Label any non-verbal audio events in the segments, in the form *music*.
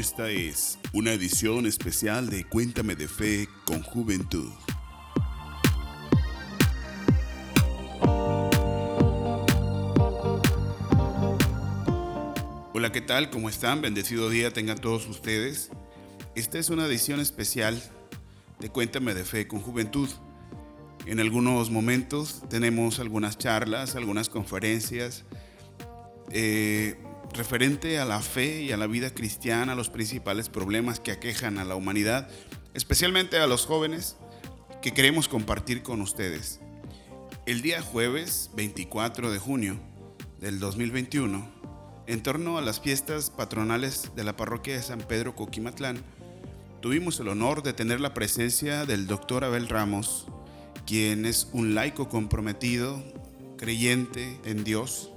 Esta es una edición especial de Cuéntame de Fe con Juventud. Hola, ¿qué tal? ¿Cómo están? Bendecido día tengan todos ustedes. Esta es una edición especial de Cuéntame de Fe con Juventud. En algunos momentos tenemos algunas charlas, algunas conferencias eh, referente a la fe y a la vida cristiana, los principales problemas que aquejan a la humanidad, especialmente a los jóvenes que queremos compartir con ustedes. El día jueves 24 de junio del 2021, en torno a las fiestas patronales de la parroquia de San Pedro Coquimatlán, tuvimos el honor de tener la presencia del doctor Abel Ramos, quien es un laico comprometido, creyente en Dios,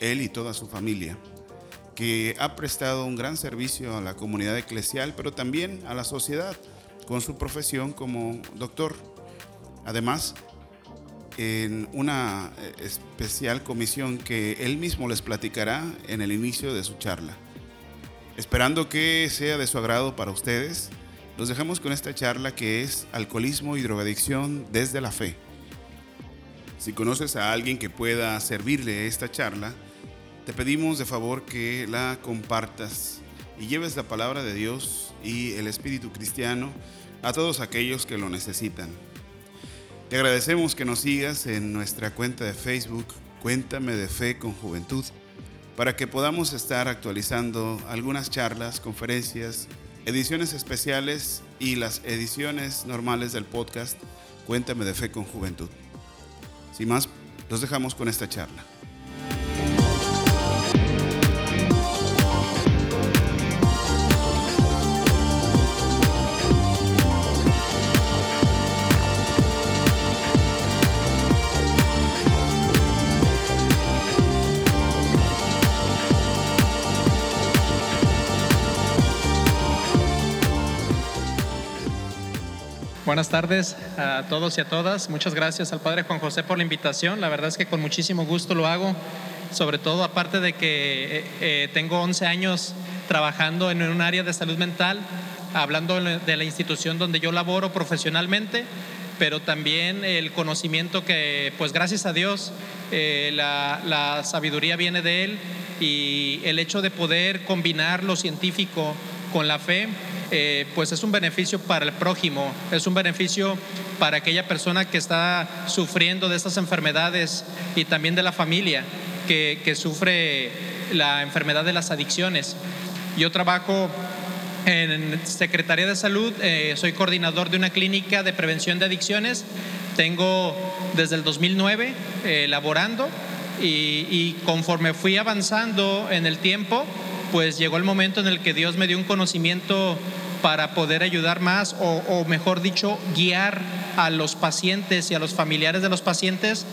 él y toda su familia, que ha prestado un gran servicio a la comunidad eclesial, pero también a la sociedad con su profesión como doctor. Además, en una eh, especial comisión que él mismo les platicará en el inicio de su charla. Esperando que sea de su agrado para ustedes, los dejamos con esta charla que es Alcoholismo y Drogadicción desde la Fe. Si conoces a alguien que pueda servirle esta charla, te pedimos de favor que la compartas y lleves la palabra de Dios y el espíritu cristiano a todos aquellos que lo necesitan. Te agradecemos que nos sigas en nuestra cuenta de Facebook, Cuéntame de Fe con Juventud, para que podamos estar actualizando algunas charlas, conferencias, ediciones especiales y las ediciones normales del podcast Cuéntame de Fe con Juventud. Sin más, los dejamos con esta charla. Buenas tardes a todos y a todas. Muchas gracias al Padre Juan José por la invitación. La verdad es que con muchísimo gusto lo hago, sobre todo aparte de que eh, eh, tengo 11 años trabajando en un área de salud mental, hablando de la institución donde yo laboro profesionalmente, pero también el conocimiento que, pues gracias a Dios, eh, la, la sabiduría viene de Él y el hecho de poder combinar lo científico con la fe eh, pues es un beneficio para el prójimo, es un beneficio para aquella persona que está sufriendo de estas enfermedades y también de la familia que, sufre la enfermedad de las adicciones. Yo trabajo en Secretaría de Salud, eh, soy coordinador de una clínica de prevención de adicciones, tengo desde el 2009 eh, laborando y, y conforme fui avanzando en el tiempo, pues llegó el momento en el que Dios me dio un conocimiento para poder ayudar más o, mejor dicho, guiar a los pacientes y a los familiares de los pacientes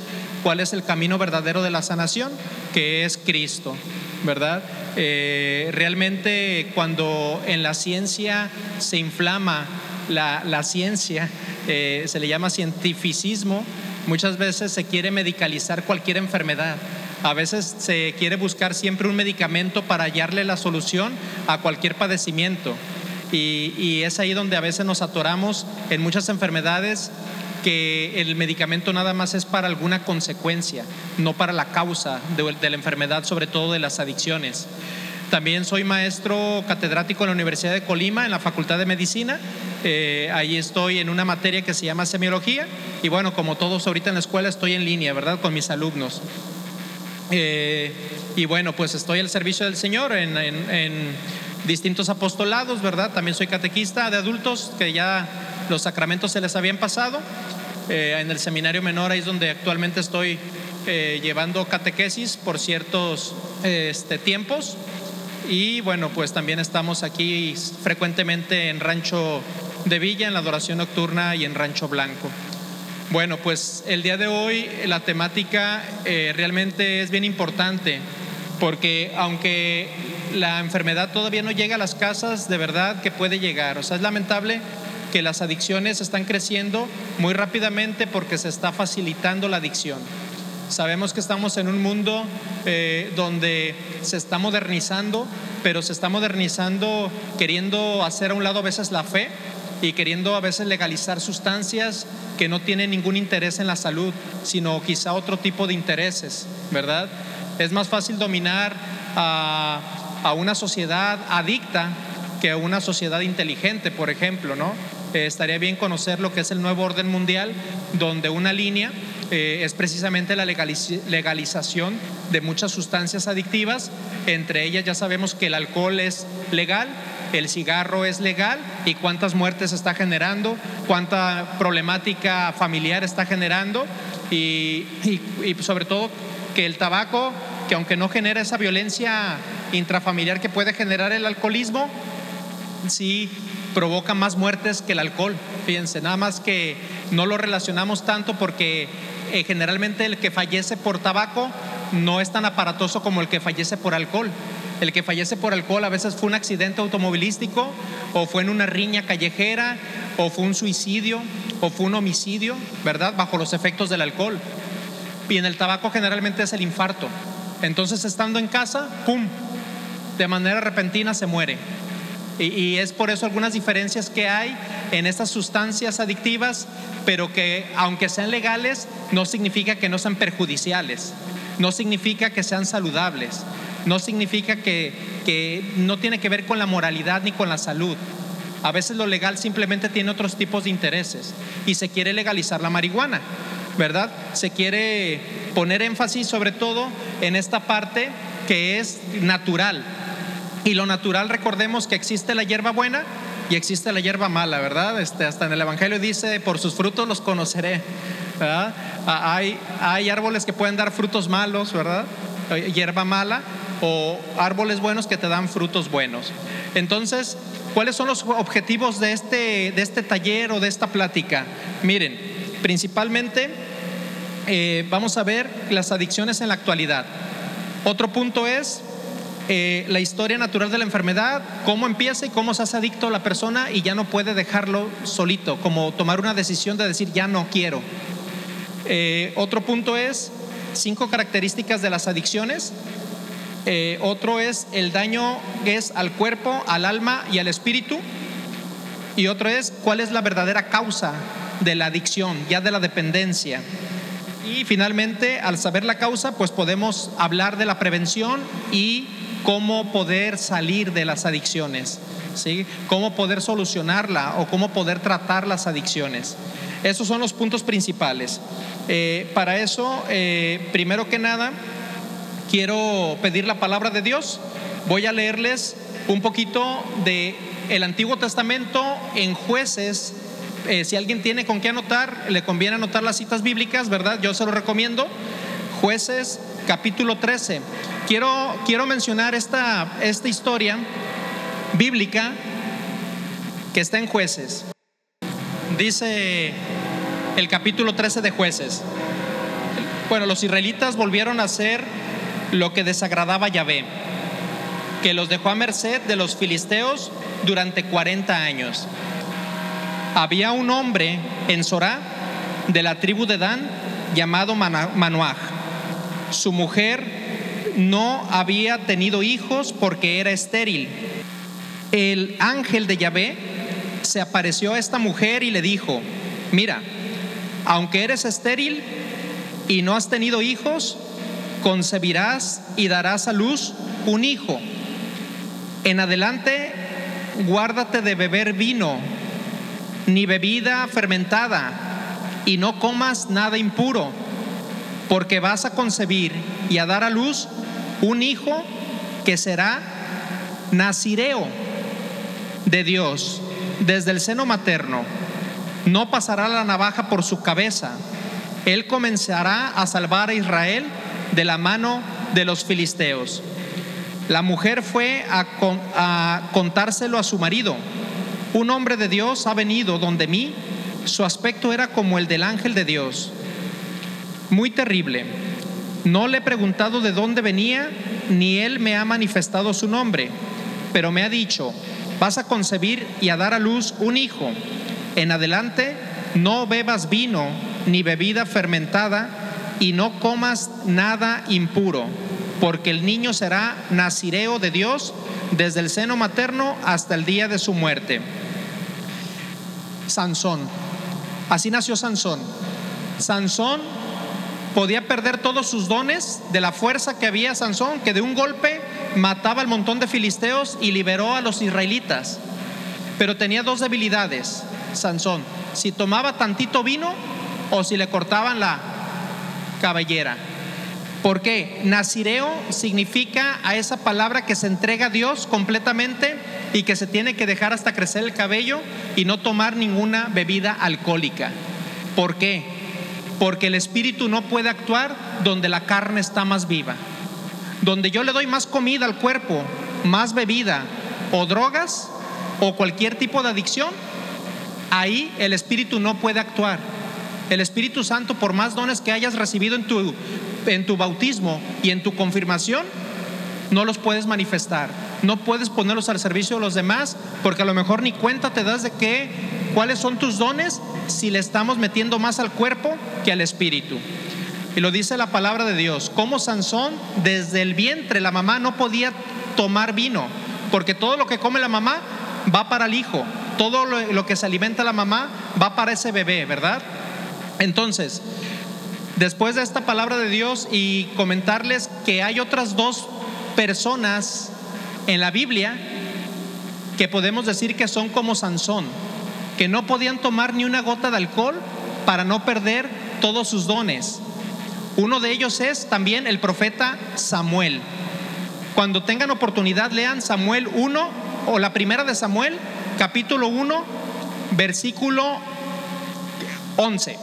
cuál es el camino verdadero de la sanación, que es Cristo, ¿verdad? Eh, realmente cuando en la ciencia se inflama la, ciencia, eh, se le llama cientificismo, muchas veces se quiere medicalizar cualquier enfermedad. A veces se quiere buscar siempre un medicamento para hallarle la solución a cualquier padecimiento. Y, es ahí donde a veces nos atoramos en muchas enfermedades que el medicamento nada más es para alguna consecuencia, no para la causa de, la enfermedad, sobre todo de las adicciones. También soy maestro catedrático en la Universidad de Colima, en la Facultad de Medicina. Eh, ahí estoy en una materia que se llama semiología. Y bueno, como todos ahorita en la escuela, estoy en línea, ¿verdad? Con mis alumnos. Eh, y bueno, pues estoy al servicio del Señor en, distintos apostolados, ¿verdad? También soy catequista de adultos que ya los sacramentos se les habían pasado. Eh, en el seminario menor ahí es donde actualmente estoy eh, llevando catequesis por ciertos este, tiempos. Y bueno, pues también estamos aquí frecuentemente en Rancho de Villa, en la adoración nocturna y en Rancho Blanco. Bueno, pues el día de hoy la temática eh, realmente es bien importante porque aunque la enfermedad todavía no llega a las casas, de verdad que puede llegar. O sea, es lamentable que las adicciones están creciendo muy rápidamente porque se está facilitando la adicción. Sabemos que estamos en un mundo eh, donde se está modernizando, pero se está modernizando queriendo hacer a un lado a veces la fe y queriendo a veces legalizar sustancias que no tienen ningún interés en la salud, sino quizá otro tipo de intereses, ¿verdad? Es más fácil dominar a, una sociedad adicta que a una sociedad inteligente, por ejemplo, ¿no? Eh, estaría bien conocer lo que es el nuevo orden mundial, donde una línea eh, es precisamente la legalización de muchas sustancias adictivas, entre ellas ya sabemos que el alcohol es legal, el cigarro es legal y cuántas muertes está generando, cuánta problemática familiar está generando y, sobre todo que el tabaco, que aunque no genera esa violencia intrafamiliar que puede generar el alcoholismo, sí provoca más muertes que el alcohol. Fíjense, nada más que no lo relacionamos tanto porque eh, generalmente el que fallece por tabaco no es tan aparatoso como el que fallece por alcohol. El que fallece por alcohol a veces fue un accidente automovilístico o fue en una riña callejera o fue un suicidio o fue un homicidio, ¿verdad? Bajo los efectos del alcohol. Y en el tabaco generalmente es el infarto. Entonces estando en casa, ¡pum! De manera repentina se muere. Y, es por eso algunas diferencias que hay en estas sustancias adictivas, pero que aunque sean legales, no significa que no sean perjudiciales, no significa que sean saludables, no significa que, que no tiene que ver con la moralidad ni con la salud. A veces lo legal simplemente tiene otros tipos de intereses y se quiere legalizar la marihuana, ¿verdad? Se quiere poner énfasis sobre todo en esta parte que es natural, y lo natural, recordemos que existe la hierba buena y existe la hierba mala, ¿verdad? Este, hasta en el Evangelio dice, por sus frutos los conoceré. Ah, hay, hay árboles que pueden dar frutos malos, ¿verdad? Eh, hierba mala o árboles buenos que te dan frutos buenos. Entonces, ¿cuáles son los objetivos de este, de este taller o de esta plática? Miren, principalmente eh, vamos a ver las adicciones en la actualidad. Otro punto es eh, la historia natural de la enfermedad, cómo empieza y cómo se hace adicto la persona y ya no puede dejarlo solito, como tomar una decisión de decir ya no quiero. Eh, otro punto es cinco características de las adicciones. Eh, otro es el daño que es al cuerpo, al alma y al espíritu. Y otro es cuál es la verdadera causa de la adicción, ya de la dependencia. Y finalmente, al saber la causa, pues podemos hablar de la prevención y cómo poder salir de las adicciones, ¿sí? cómo poder solucionarla o cómo poder tratar las adicciones. Esos son los puntos principales. Eh, para eso, eh, primero que nada, quiero pedir la palabra de Dios. Voy a leerles un poquito de el Antiguo Testamento en jueces. Eh, si alguien tiene con qué anotar, le conviene anotar las citas bíblicas, ¿verdad? Yo se lo recomiendo. Jueces capítulo 13. Quiero, quiero mencionar esta, esta historia bíblica que está en jueces. Dice el capítulo 13 de jueces. Bueno, los israelitas volvieron a hacer lo que desagradaba a Yahvé, que los dejó a merced de los filisteos durante 40 años. Había un hombre en Sorá de la tribu de Dan llamado Manoah su mujer no había tenido hijos porque era estéril. El ángel de Yahvé se apareció a esta mujer y le dijo, mira, aunque eres estéril y no has tenido hijos, concebirás y darás a luz un hijo. En adelante, guárdate de beber vino, ni bebida fermentada, y no comas nada impuro porque vas a concebir y a dar a luz un hijo que será nazireo de Dios desde el seno materno. No pasará la navaja por su cabeza. Él comenzará a salvar a Israel de la mano de los filisteos. La mujer fue a, a contárselo a su marido. Un hombre de Dios ha venido donde mí. Su aspecto era como el del ángel de Dios muy terrible. No le he preguntado de dónde venía, ni él me ha manifestado su nombre, pero me ha dicho, vas a concebir y a dar a luz un hijo. En adelante, no bebas vino ni bebida fermentada, y no comas nada impuro, porque el niño será nazireo de Dios desde el seno materno hasta el día de su muerte. Sansón. Así nació Sansón. Sansón podía perder todos sus dones de la fuerza que había Sansón, que de un golpe mataba al montón de filisteos y liberó a los israelitas. Pero tenía dos debilidades, Sansón. Si tomaba tantito vino o si le cortaban la cabellera. ¿Por qué? Nazireo significa a esa palabra que se entrega a Dios completamente y que se tiene que dejar hasta crecer el cabello y no tomar ninguna bebida alcohólica. ¿Por qué? Porque el espíritu no puede actuar donde la carne está más viva. Donde yo le doy más comida al cuerpo, más bebida o drogas o cualquier tipo de adicción, ahí el espíritu no puede actuar. El Espíritu Santo, por más dones que hayas recibido en tu en tu bautismo y en tu confirmación, no los puedes manifestar. No puedes ponerlos al servicio de los demás porque a lo mejor ni cuenta te das de qué, cuáles son tus dones si le estamos metiendo más al cuerpo que al espíritu. Y lo dice la palabra de Dios, como Sansón desde el vientre la mamá no podía tomar vino, porque todo lo que come la mamá va para el hijo, todo lo, que se alimenta la mamá va para ese bebé, ¿verdad? Entonces, después de esta palabra de Dios y comentarles que hay otras dos personas en la Biblia que podemos decir que son como Sansón, que no podían tomar ni una gota de alcohol para no perder todos sus dones. Uno de ellos es también el profeta Samuel. Cuando tengan oportunidad, lean Samuel 1 o la primera de Samuel, capítulo 1, versículo 11.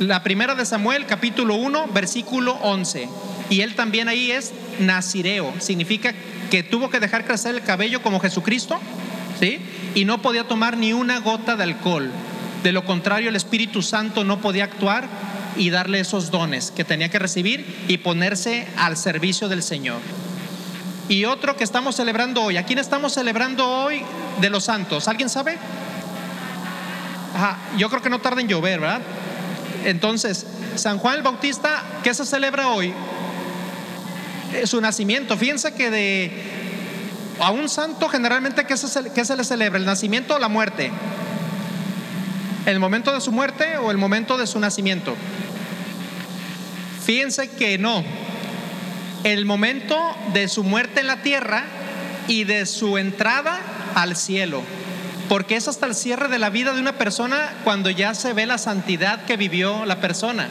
La primera de Samuel, capítulo 1, versículo 11. Y él también ahí es nazireo, significa que tuvo que dejar crecer el cabello como Jesucristo, ¿sí? Y no podía tomar ni una gota de alcohol. De lo contrario, el Espíritu Santo no podía actuar y darle esos dones que tenía que recibir y ponerse al servicio del Señor. Y otro que estamos celebrando hoy, ¿a quién estamos celebrando hoy de los santos? ¿Alguien sabe? Ajá, yo creo que no tarda en llover, ¿verdad? Entonces, San Juan el Bautista, ¿qué se celebra hoy? Su nacimiento. Fíjense que de a un santo generalmente, ¿qué se, se le celebra? ¿El nacimiento o la muerte? ¿El momento de su muerte o el momento de su nacimiento? Fíjense que no. El momento de su muerte en la tierra y de su entrada al cielo porque es hasta el cierre de la vida de una persona cuando ya se ve la santidad que vivió la persona.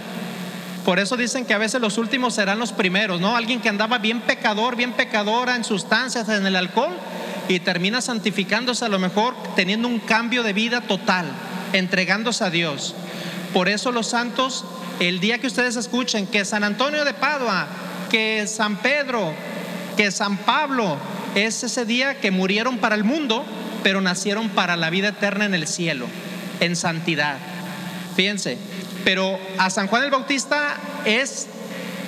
Por eso dicen que a veces los últimos serán los primeros, ¿no? Alguien que andaba bien pecador, bien pecadora en sustancias, en el alcohol, y termina santificándose a lo mejor teniendo un cambio de vida total, entregándose a Dios. Por eso los santos, el día que ustedes escuchen que San Antonio de Padua, que San Pedro, que San Pablo, es ese día que murieron para el mundo, pero nacieron para la vida eterna en el cielo, en santidad. Fíjense, pero a San Juan el Bautista es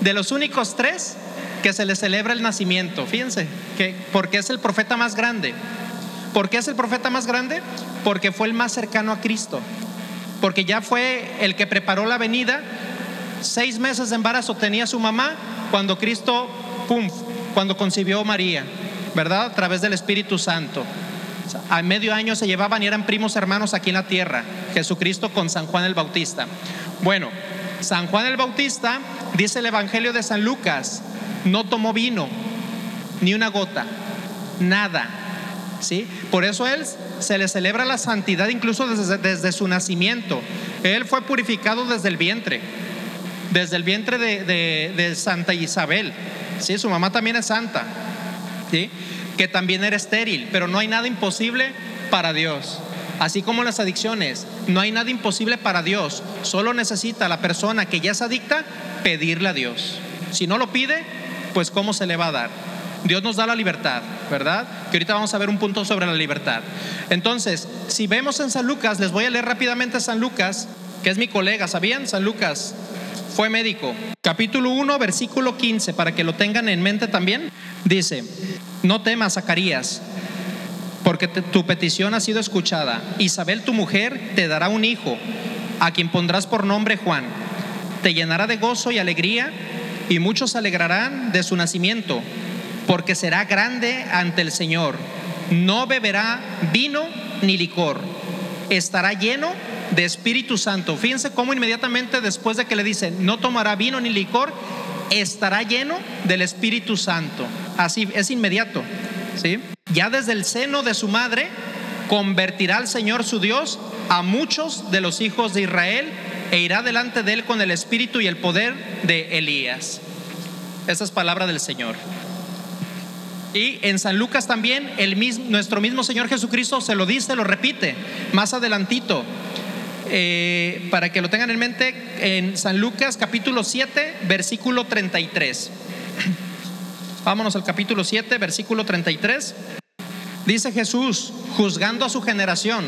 de los únicos tres que se le celebra el nacimiento. Fíjense, que, porque es el profeta más grande. ¿Por qué es el profeta más grande? Porque fue el más cercano a Cristo. Porque ya fue el que preparó la venida. Seis meses de embarazo tenía su mamá cuando Cristo, pum, cuando concibió María, ¿verdad? A través del Espíritu Santo. A medio año se llevaban y eran primos hermanos aquí en la tierra, Jesucristo con San Juan el Bautista. Bueno, San Juan el Bautista, dice el Evangelio de San Lucas, no tomó vino, ni una gota, nada. ¿Sí? Por eso él se le celebra la santidad incluso desde, su nacimiento. Él fue purificado desde el vientre, desde el vientre de, de, Santa Isabel. ¿Sí? Su mamá también es santa. ¿Sí? que también era estéril, pero no hay nada imposible para Dios. Así como las adicciones, no hay nada imposible para Dios. Solo necesita la persona que ya es adicta pedirle a Dios. Si no lo pide, pues ¿cómo se le va a dar? Dios nos da la libertad, ¿verdad? Que ahorita vamos a ver un punto sobre la libertad. Entonces, si vemos en San Lucas, les voy a leer rápidamente San Lucas, que es mi colega, ¿sabían? San Lucas fue médico. Capítulo 1, versículo 15, para que lo tengan en mente también. Dice, no temas, Zacarías, porque tu petición ha sido escuchada. Isabel, tu mujer, te dará un hijo, a quien pondrás por nombre Juan. te llenará de gozo y alegría, y muchos se alegrarán de su nacimiento, porque será grande ante el Señor. No beberá vino ni licor, estará lleno de Espíritu Santo. Fíjense cómo inmediatamente después de que le dice, no tomará vino ni licor, estará lleno del Espíritu Santo. Así es inmediato. Ya desde el seno de su madre convertirá al Señor su Dios a muchos de los hijos de Israel e irá delante de él con el espíritu y el poder de Elías. Esa es palabra del Señor. Y en San Lucas también, el nuestro mismo Señor Jesucristo se lo dice, lo repite, más adelantito, eh, para que lo tengan en mente, en San Lucas capítulo 7, versículo 33. Vámonos al capítulo 7, versículo 33. Dice Jesús, juzgando a su generación,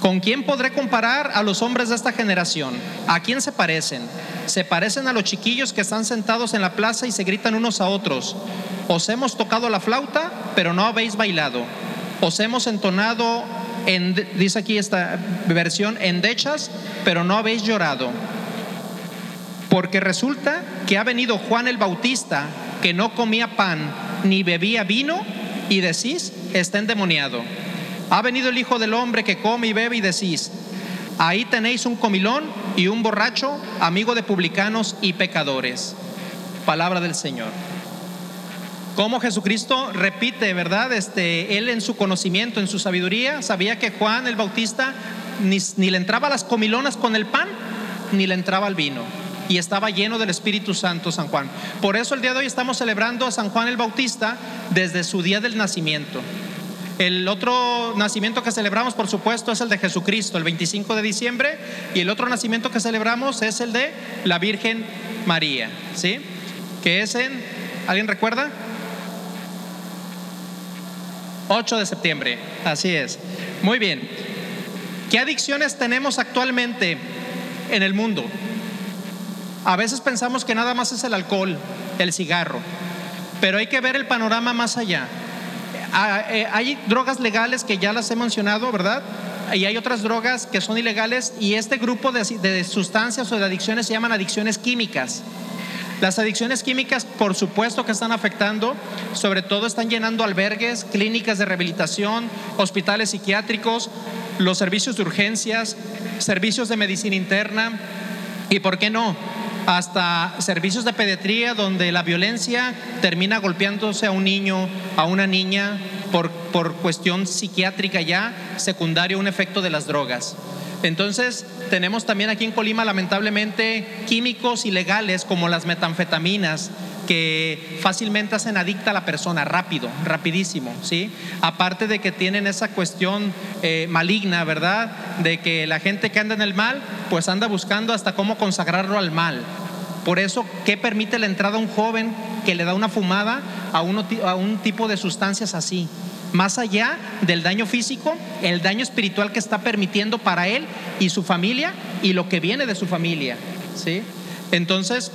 ¿Con quién podré comparar a los hombres de esta generación? ¿A quién se parecen? Se parecen a los chiquillos que están sentados en la plaza y se gritan unos a otros. Os hemos tocado la flauta, pero no habéis bailado. Os hemos entonado, en, dice aquí esta versión, endechas, pero no habéis llorado. Porque resulta que ha venido Juan el Bautista, que no comía pan ni bebía vino, y decís, está endemoniado. Ha venido el Hijo del Hombre que come y bebe y decís, ahí tenéis un comilón y un borracho, amigo de publicanos y pecadores. Palabra del Señor. Como Jesucristo repite, ¿verdad? Este, él en su conocimiento, en su sabiduría, sabía que Juan el Bautista ni, le entraba las comilonas con el pan, ni le entraba al vino y estaba lleno del Espíritu Santo San Juan. Por eso el día de hoy estamos celebrando a San Juan el Bautista desde su día del nacimiento. El otro nacimiento que celebramos, por supuesto, es el de Jesucristo, el 25 de diciembre, y el otro nacimiento que celebramos es el de la Virgen María, ¿sí? Que es en, ¿alguien recuerda? 8 de septiembre, así es. Muy bien. ¿Qué adicciones tenemos actualmente en el mundo? A veces pensamos que nada más es el alcohol, el cigarro, pero hay que ver el panorama más allá. Ah, eh, hay drogas legales que ya las he mencionado, ¿verdad? Y hay otras drogas que son ilegales y este grupo de, de sustancias o de adicciones se llaman adicciones químicas. Las adicciones químicas, por supuesto que están afectando, sobre todo están llenando albergues, clínicas de rehabilitación, hospitales psiquiátricos, los servicios de urgencias, servicios de medicina interna y, ¿por qué no? Hasta servicios de pediatría donde la violencia termina golpeándose a un niño, a una niña, por, por cuestión psiquiátrica ya, secundario, un efecto de las drogas. Entonces, tenemos también aquí en Colima, lamentablemente, químicos ilegales como las metanfetaminas, que fácilmente hacen adicta a la persona, rápido, rapidísimo, ¿sí? Aparte de que tienen esa cuestión eh, maligna, ¿verdad? De que la gente que anda en el mal, pues anda buscando hasta cómo consagrarlo al mal. Por eso, ¿qué permite la entrada a un joven que le da una fumada a, a un tipo de sustancias así? Más allá del daño físico, el daño espiritual que está permitiendo para él y su familia y lo que viene de su familia, ¿sí? Entonces,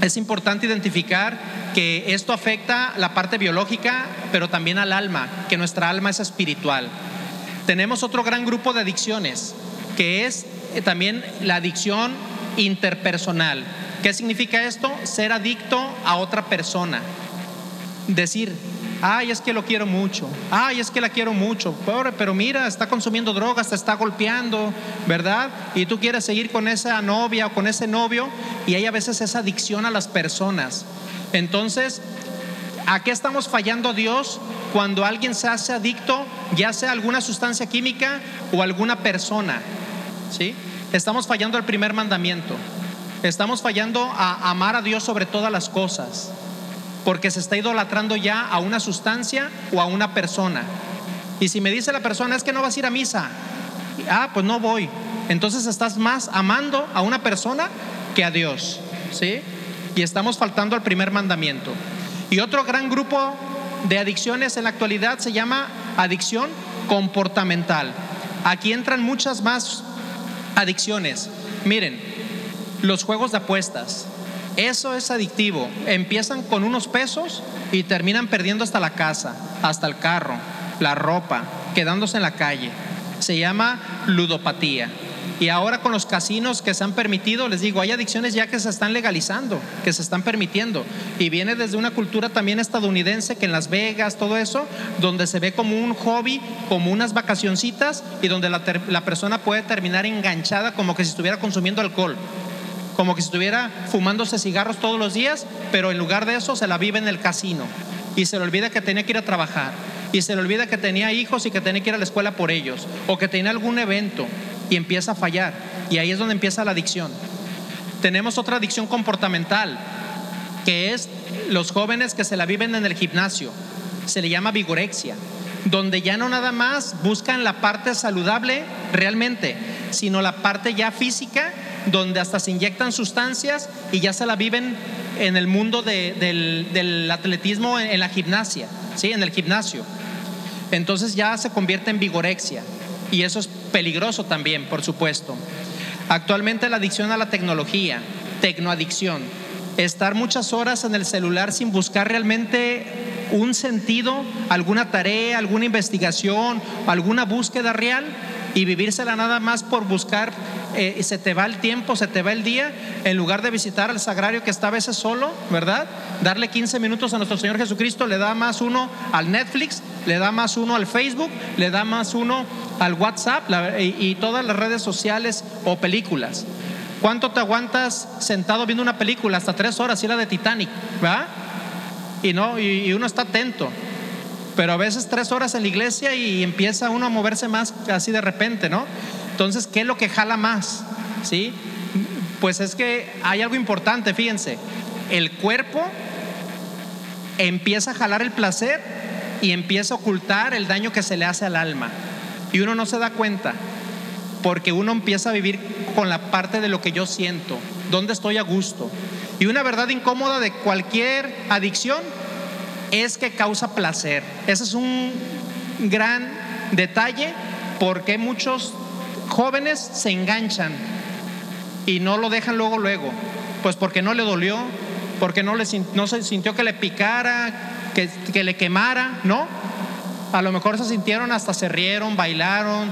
es importante identificar que esto afecta la parte biológica, pero también al alma, que nuestra alma es espiritual. Tenemos otro gran grupo de adicciones, que es eh, también la adicción interpersonal. ¿Qué significa esto? Ser adicto a otra persona. Decir, Ay, es que lo quiero mucho. Ay, es que la quiero mucho. Pobre, pero mira, está consumiendo drogas, te está golpeando, ¿verdad? Y tú quieres seguir con esa novia o con ese novio y hay a veces esa adicción a las personas. Entonces, ¿a qué estamos fallando Dios cuando alguien se hace adicto, ya sea alguna sustancia química o alguna persona? ¿Sí? Estamos fallando el primer mandamiento. Estamos fallando a amar a Dios sobre todas las cosas porque se está idolatrando ya a una sustancia o a una persona. Y si me dice la persona, es que no vas a ir a misa, ah, pues no voy. Entonces estás más amando a una persona que a Dios, ¿sí? Y estamos faltando al primer mandamiento. Y otro gran grupo de adicciones en la actualidad se llama adicción comportamental. Aquí entran muchas más adicciones. Miren, los juegos de apuestas, eso es adictivo. Empiezan con unos pesos y terminan perdiendo hasta la casa, hasta el carro, la ropa, quedándose en la calle. Se llama ludopatía. Y ahora con los casinos que se han permitido, les digo, hay adicciones ya que se están legalizando, que se están permitiendo. Y viene desde una cultura también estadounidense que en Las Vegas, todo eso, donde se ve como un hobby, como unas vacacioncitas y donde la, persona puede terminar enganchada como que si estuviera consumiendo alcohol como que estuviera fumándose cigarros todos los días, pero en lugar de eso se la vive en el casino y se le olvida que tenía que ir a trabajar y se le olvida que tenía hijos y que tenía que ir a la escuela por ellos o que tenía algún evento y empieza a fallar y ahí es donde empieza la adicción. Tenemos otra adicción comportamental que es los jóvenes que se la viven en el gimnasio. Se le llama vigorexia, donde ya no nada más buscan la parte saludable realmente, sino la parte ya física donde hasta se inyectan sustancias y ya se la viven en el mundo del, atletismo en, la gimnasia, ¿sí? en el gimnasio. Entonces ya se convierte en vigorexia y eso es peligroso también, por supuesto. Actualmente la adicción a la tecnología, tecnoadicción, estar muchas horas en el celular sin buscar realmente un sentido, alguna tarea, alguna investigación, alguna búsqueda real y vivírsela nada más por buscar eh, se te va el tiempo, se te va el día, en lugar de visitar al sagrario que está a veces solo, ¿verdad? Darle 15 minutos a nuestro Señor Jesucristo le da más uno al Netflix, le da más uno al Facebook, le da más uno al WhatsApp y, todas las redes sociales o películas. ¿Cuánto te aguantas sentado viendo una película? Hasta tres horas, y la de Titanic, ¿verdad? Y, no, y uno está atento pero a veces tres horas en la iglesia y empieza uno a moverse más así de repente, ¿no? Entonces, ¿qué es lo que jala más? ¿Sí? Pues es que hay algo importante, fíjense, el cuerpo empieza a jalar el placer y empieza a ocultar el daño que se le hace al alma. Y uno no se da cuenta, porque uno empieza a vivir con la parte de lo que yo siento, dónde estoy a gusto. Y una verdad incómoda de cualquier adicción es que causa placer. Ese es un gran detalle porque muchos jóvenes se enganchan y no lo dejan luego, luego. Pues porque no le dolió, porque no, le, no se sintió que le picara, que, que le quemara, ¿no? A lo mejor se sintieron, hasta se rieron, bailaron,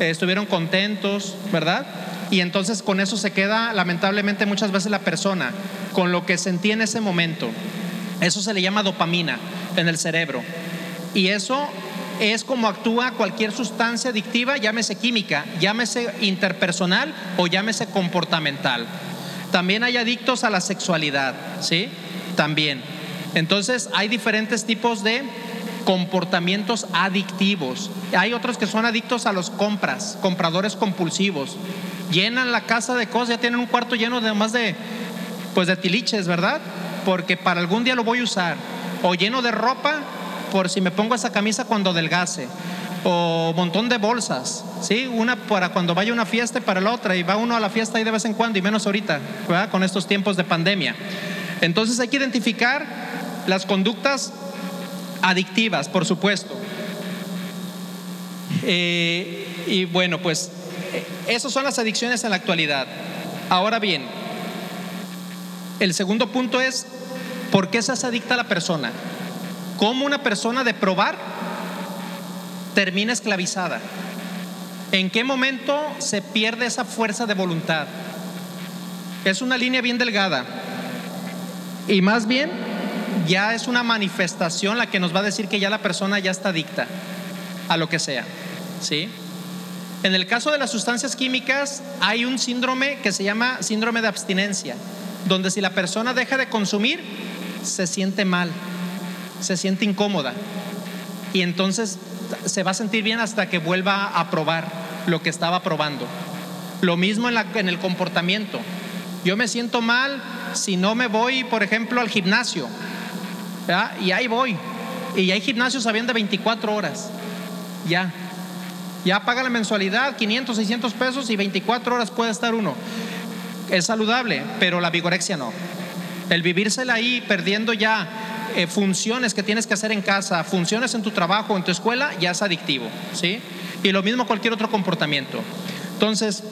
estuvieron contentos, ¿verdad? Y entonces con eso se queda lamentablemente muchas veces la persona, con lo que sentía en ese momento. Eso se le llama dopamina en el cerebro. Y eso es como actúa cualquier sustancia adictiva, llámese química, llámese interpersonal o llámese comportamental. También hay adictos a la sexualidad, ¿sí? También. Entonces hay diferentes tipos de comportamientos adictivos. Hay otros que son adictos a los compras, compradores compulsivos. Llenan la casa de cosas, ya tienen un cuarto lleno de más de pues de tiliches, ¿verdad? Porque para algún día lo voy a usar. O lleno de ropa por si me pongo esa camisa cuando delgase o montón de bolsas, ¿sí? Una para cuando vaya una fiesta y para la otra, y va uno a la fiesta ahí de vez en cuando, y menos ahorita, ¿verdad? Con estos tiempos de pandemia. Entonces hay que identificar las conductas adictivas, por supuesto. Eh, y bueno, pues esas son las adicciones en la actualidad. Ahora bien, el segundo punto es, ¿por qué se hace adicta a la persona? cómo una persona de probar termina esclavizada. ¿En qué momento se pierde esa fuerza de voluntad? Es una línea bien delgada. Y más bien, ya es una manifestación la que nos va a decir que ya la persona ya está adicta a lo que sea. ¿Sí? En el caso de las sustancias químicas, hay un síndrome que se llama síndrome de abstinencia, donde si la persona deja de consumir, se siente mal se siente incómoda y entonces se va a sentir bien hasta que vuelva a probar lo que estaba probando. Lo mismo en, el comportamiento. Yo me siento mal si no me voy, por ejemplo, al gimnasio. Y ahí voy. Y hay gimnasios habían de 24 horas. Ya. Ya paga la mensualidad, 500, 600 pesos y 24 horas puede estar uno. Es saludable, pero la vigorexia no. El vivírsela ahí perdiendo ya eh, funciones que tienes que hacer en casa, funciones en tu trabajo, en tu escuela, ya es adictivo, ¿sí? Y lo mismo cualquier otro comportamiento. Entonces,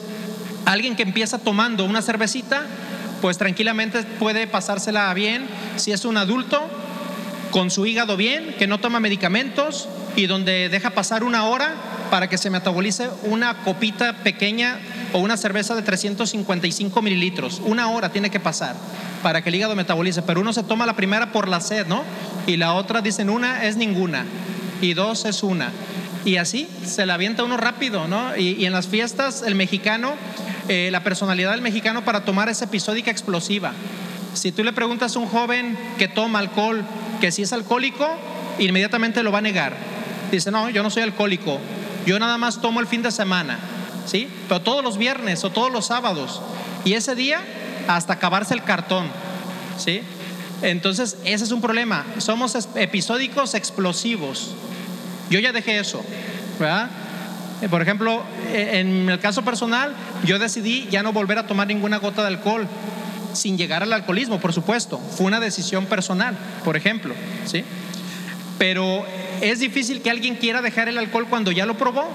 alguien que empieza tomando una cervecita, pues tranquilamente puede pasársela bien si es un adulto con su hígado bien, que no toma medicamentos y donde deja pasar una hora para que se metabolice una copita pequeña o una cerveza de 355 mililitros. Una hora tiene que pasar para que el hígado metabolice, pero uno se toma la primera por la sed, ¿no? Y la otra dicen una es ninguna y dos es una. Y así se la avienta uno rápido, ¿no? Y, en las fiestas el mexicano, eh, la personalidad del mexicano para tomar es episódica explosiva. Si tú le preguntas a un joven que toma alcohol, que si es alcohólico, inmediatamente lo va a negar. Dice, no, yo no soy alcohólico, yo nada más tomo el fin de semana, ¿sí? Pero todos los viernes o todos los sábados. Y ese día hasta acabarse el cartón, ¿sí? Entonces, ese es un problema. Somos episódicos explosivos. Yo ya dejé eso, ¿verdad? Eh, por ejemplo, e, en el caso personal, yo decidí ya no volver a tomar ninguna gota de alcohol sin llegar al alcoholismo, por supuesto. Fue una decisión personal, por ejemplo, ¿sí? Pero es difícil que alguien quiera dejar el alcohol cuando ya lo probó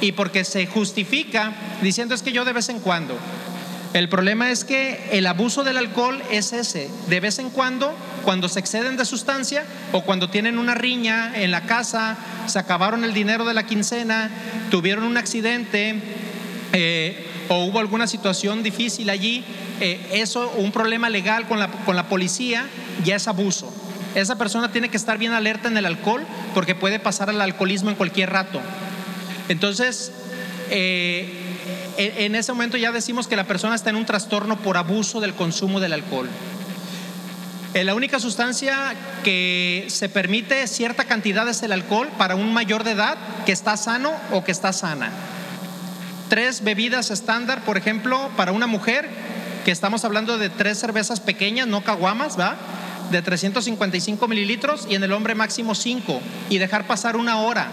y porque se justifica diciendo es que yo de vez en cuando. El problema es que el abuso del alcohol es ese, de vez en cuando, cuando se exceden de sustancia o cuando tienen una riña en la casa, se acabaron el dinero de la quincena, tuvieron un accidente eh, o hubo alguna situación difícil allí, eh, eso, un problema legal con la, con la policía, ya es abuso. Esa persona tiene que estar bien alerta en el alcohol porque puede pasar al alcoholismo en cualquier rato. Entonces, eh, en ese momento ya decimos que la persona está en un trastorno por abuso del consumo del alcohol. Eh, la única sustancia que se permite cierta cantidad es el alcohol para un mayor de edad que está sano o que está sana. Tres bebidas estándar, por ejemplo, para una mujer, que estamos hablando de tres cervezas pequeñas, no caguamas, ¿va? De 355 mililitros y en el hombre máximo 5 y dejar pasar una hora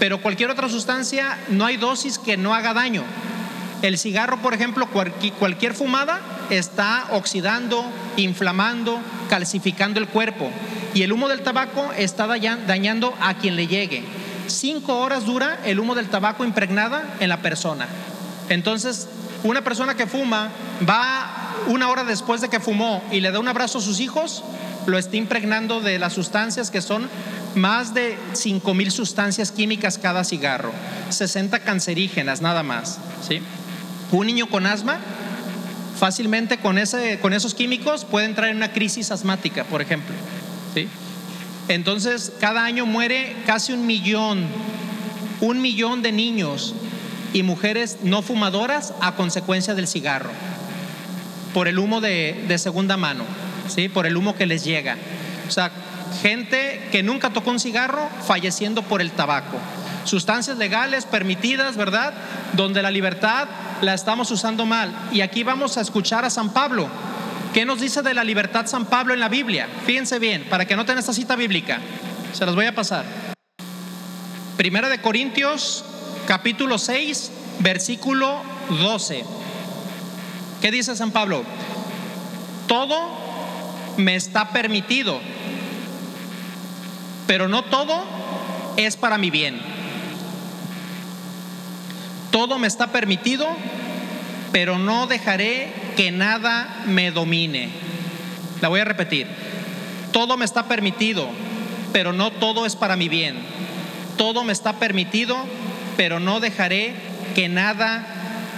pero cualquier otra sustancia no hay dosis que no haga daño. El cigarro, por ejemplo, cualquier fumada está oxidando, inflamando, calcificando el cuerpo. Y el humo del tabaco está dañando a quien le llegue. Cinco horas dura el humo del tabaco impregnada en la persona. Entonces, una persona que fuma va una hora después de que fumó y le da un abrazo a sus hijos, lo está impregnando de las sustancias que son más de 5 mil sustancias químicas cada cigarro, 60 cancerígenas nada más. Un niño con asma fácilmente con, con esos químicos puede entrar en una crisis asmática, por ejemplo. Entonces, cada año muere casi un millón, un millón de niños y mujeres no fumadoras a consecuencia del cigarro, por el humo de, de segunda mano, ¿sí? por el humo que les llega. O sea, gente que nunca tocó un cigarro falleciendo por el tabaco. Sustancias legales permitidas, ¿verdad? Donde la libertad la estamos usando mal. Y aquí vamos a escuchar a San Pablo. ¿Qué nos dice de la libertad San Pablo en la Biblia? Fíjense bien, para que noten esta cita bíblica. Se las voy a pasar. Primera de Corintios, capítulo 6, versículo 12. ¿Qué dice San Pablo? Todo me está permitido pero no todo es para mi bien. Todo me está permitido, pero no dejaré que nada me domine. La voy a repetir. Todo me está permitido, pero no todo es para mi bien. Todo me está permitido, pero no dejaré que nada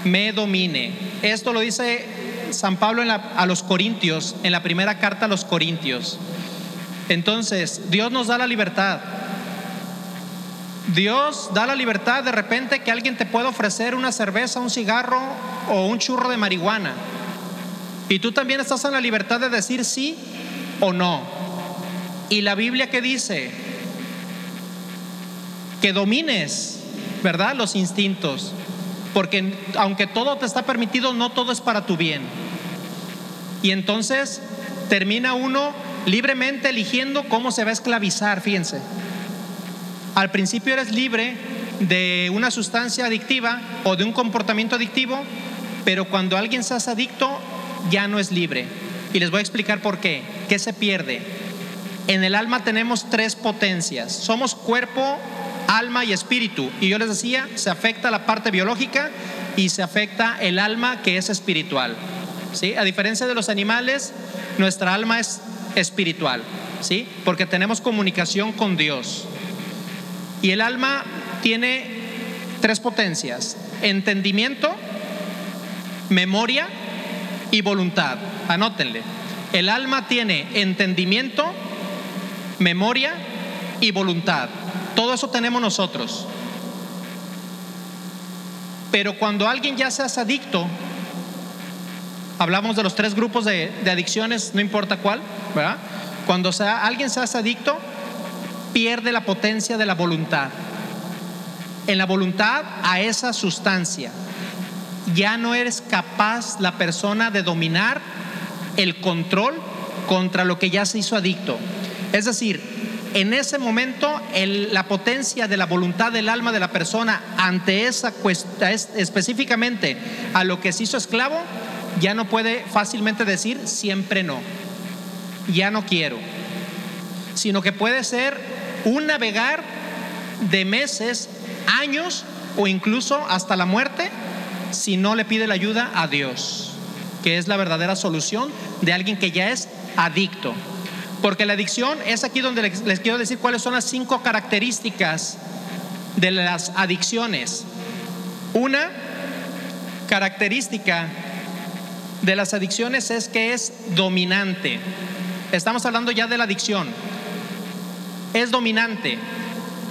me domine. Esto lo dice San Pablo a los Corintios, en la primera carta a los Corintios. Entonces, Dios nos da la libertad. Dios da la libertad de repente que alguien te pueda ofrecer una cerveza, un cigarro o un churro de marihuana. Y tú también estás en la libertad de decir sí o no. Y la Biblia que dice que domines, ¿verdad? Los instintos. Porque aunque todo te está permitido, no todo es para tu bien. Y entonces termina uno libremente eligiendo cómo se va a esclavizar, fíjense. Al principio eres libre de una sustancia adictiva o de un comportamiento adictivo, pero cuando alguien se hace adicto ya no es libre. Y les voy a explicar por qué. ¿Qué se pierde? En el alma tenemos tres potencias. Somos cuerpo, alma y espíritu. Y yo les decía, se afecta la parte biológica y se afecta el alma que es espiritual. ¿Sí? A diferencia de los animales, nuestra alma es espiritual, ¿sí? Porque tenemos comunicación con Dios. Y el alma tiene tres potencias, entendimiento, memoria y voluntad. Anótenle. El alma tiene entendimiento, memoria y voluntad. Todo eso tenemos nosotros. Pero cuando alguien ya se hace adicto, hablamos de los tres grupos de, adicciones, no importa cuál, ¿verdad? Cuando sea, alguien se hace adicto, pierde la potencia de la voluntad. En la voluntad a esa sustancia. Ya no eres capaz la persona de dominar el control contra lo que ya se hizo adicto. Es decir, en ese momento la potencia de la voluntad del alma de la persona ante esa cuestión, específicamente a lo que se hizo esclavo, ya no puede fácilmente decir siempre no, ya no quiero, sino que puede ser un navegar de meses, años o incluso hasta la muerte si no le pide la ayuda a Dios, que es la verdadera solución de alguien que ya es adicto. Porque la adicción es aquí donde les, quiero decir cuáles son las cinco características de las adicciones. Una característica de las adicciones es que es dominante. Estamos hablando ya de la adicción. Es dominante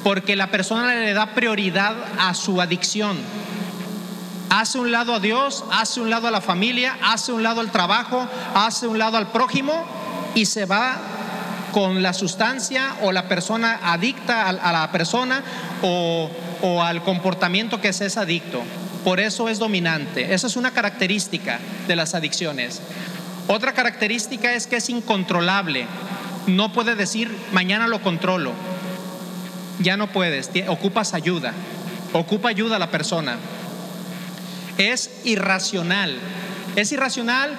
porque la persona le da prioridad a su adicción. Hace un lado a Dios, hace un lado a la familia, hace un lado al trabajo, hace un lado al prójimo y se va con la sustancia o la persona adicta a, la persona o, al comportamiento que se es adicto. Por eso es dominante. Esa es una característica de las adicciones. Otra característica es que es incontrolable. No puede decir, mañana lo controlo. Ya no puedes. Ocupas ayuda. Ocupa ayuda a la persona. Es irracional. Es irracional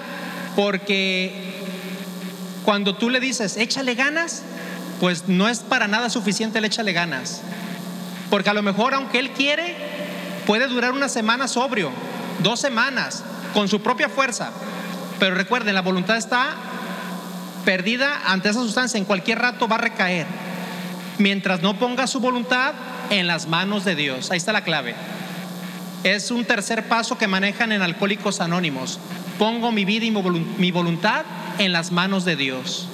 porque cuando tú le dices, échale ganas, pues no es para nada suficiente el échale ganas. Porque a lo mejor, aunque él quiere, puede durar una semana sobrio, dos semanas, con su propia fuerza. Pero recuerden, la voluntad está perdida ante esa sustancia, en cualquier rato va a recaer. Mientras no ponga su voluntad en las manos de Dios. Ahí está la clave. Es un tercer paso que manejan en Alcohólicos Anónimos. Pongo mi vida y mi voluntad en las manos de Dios.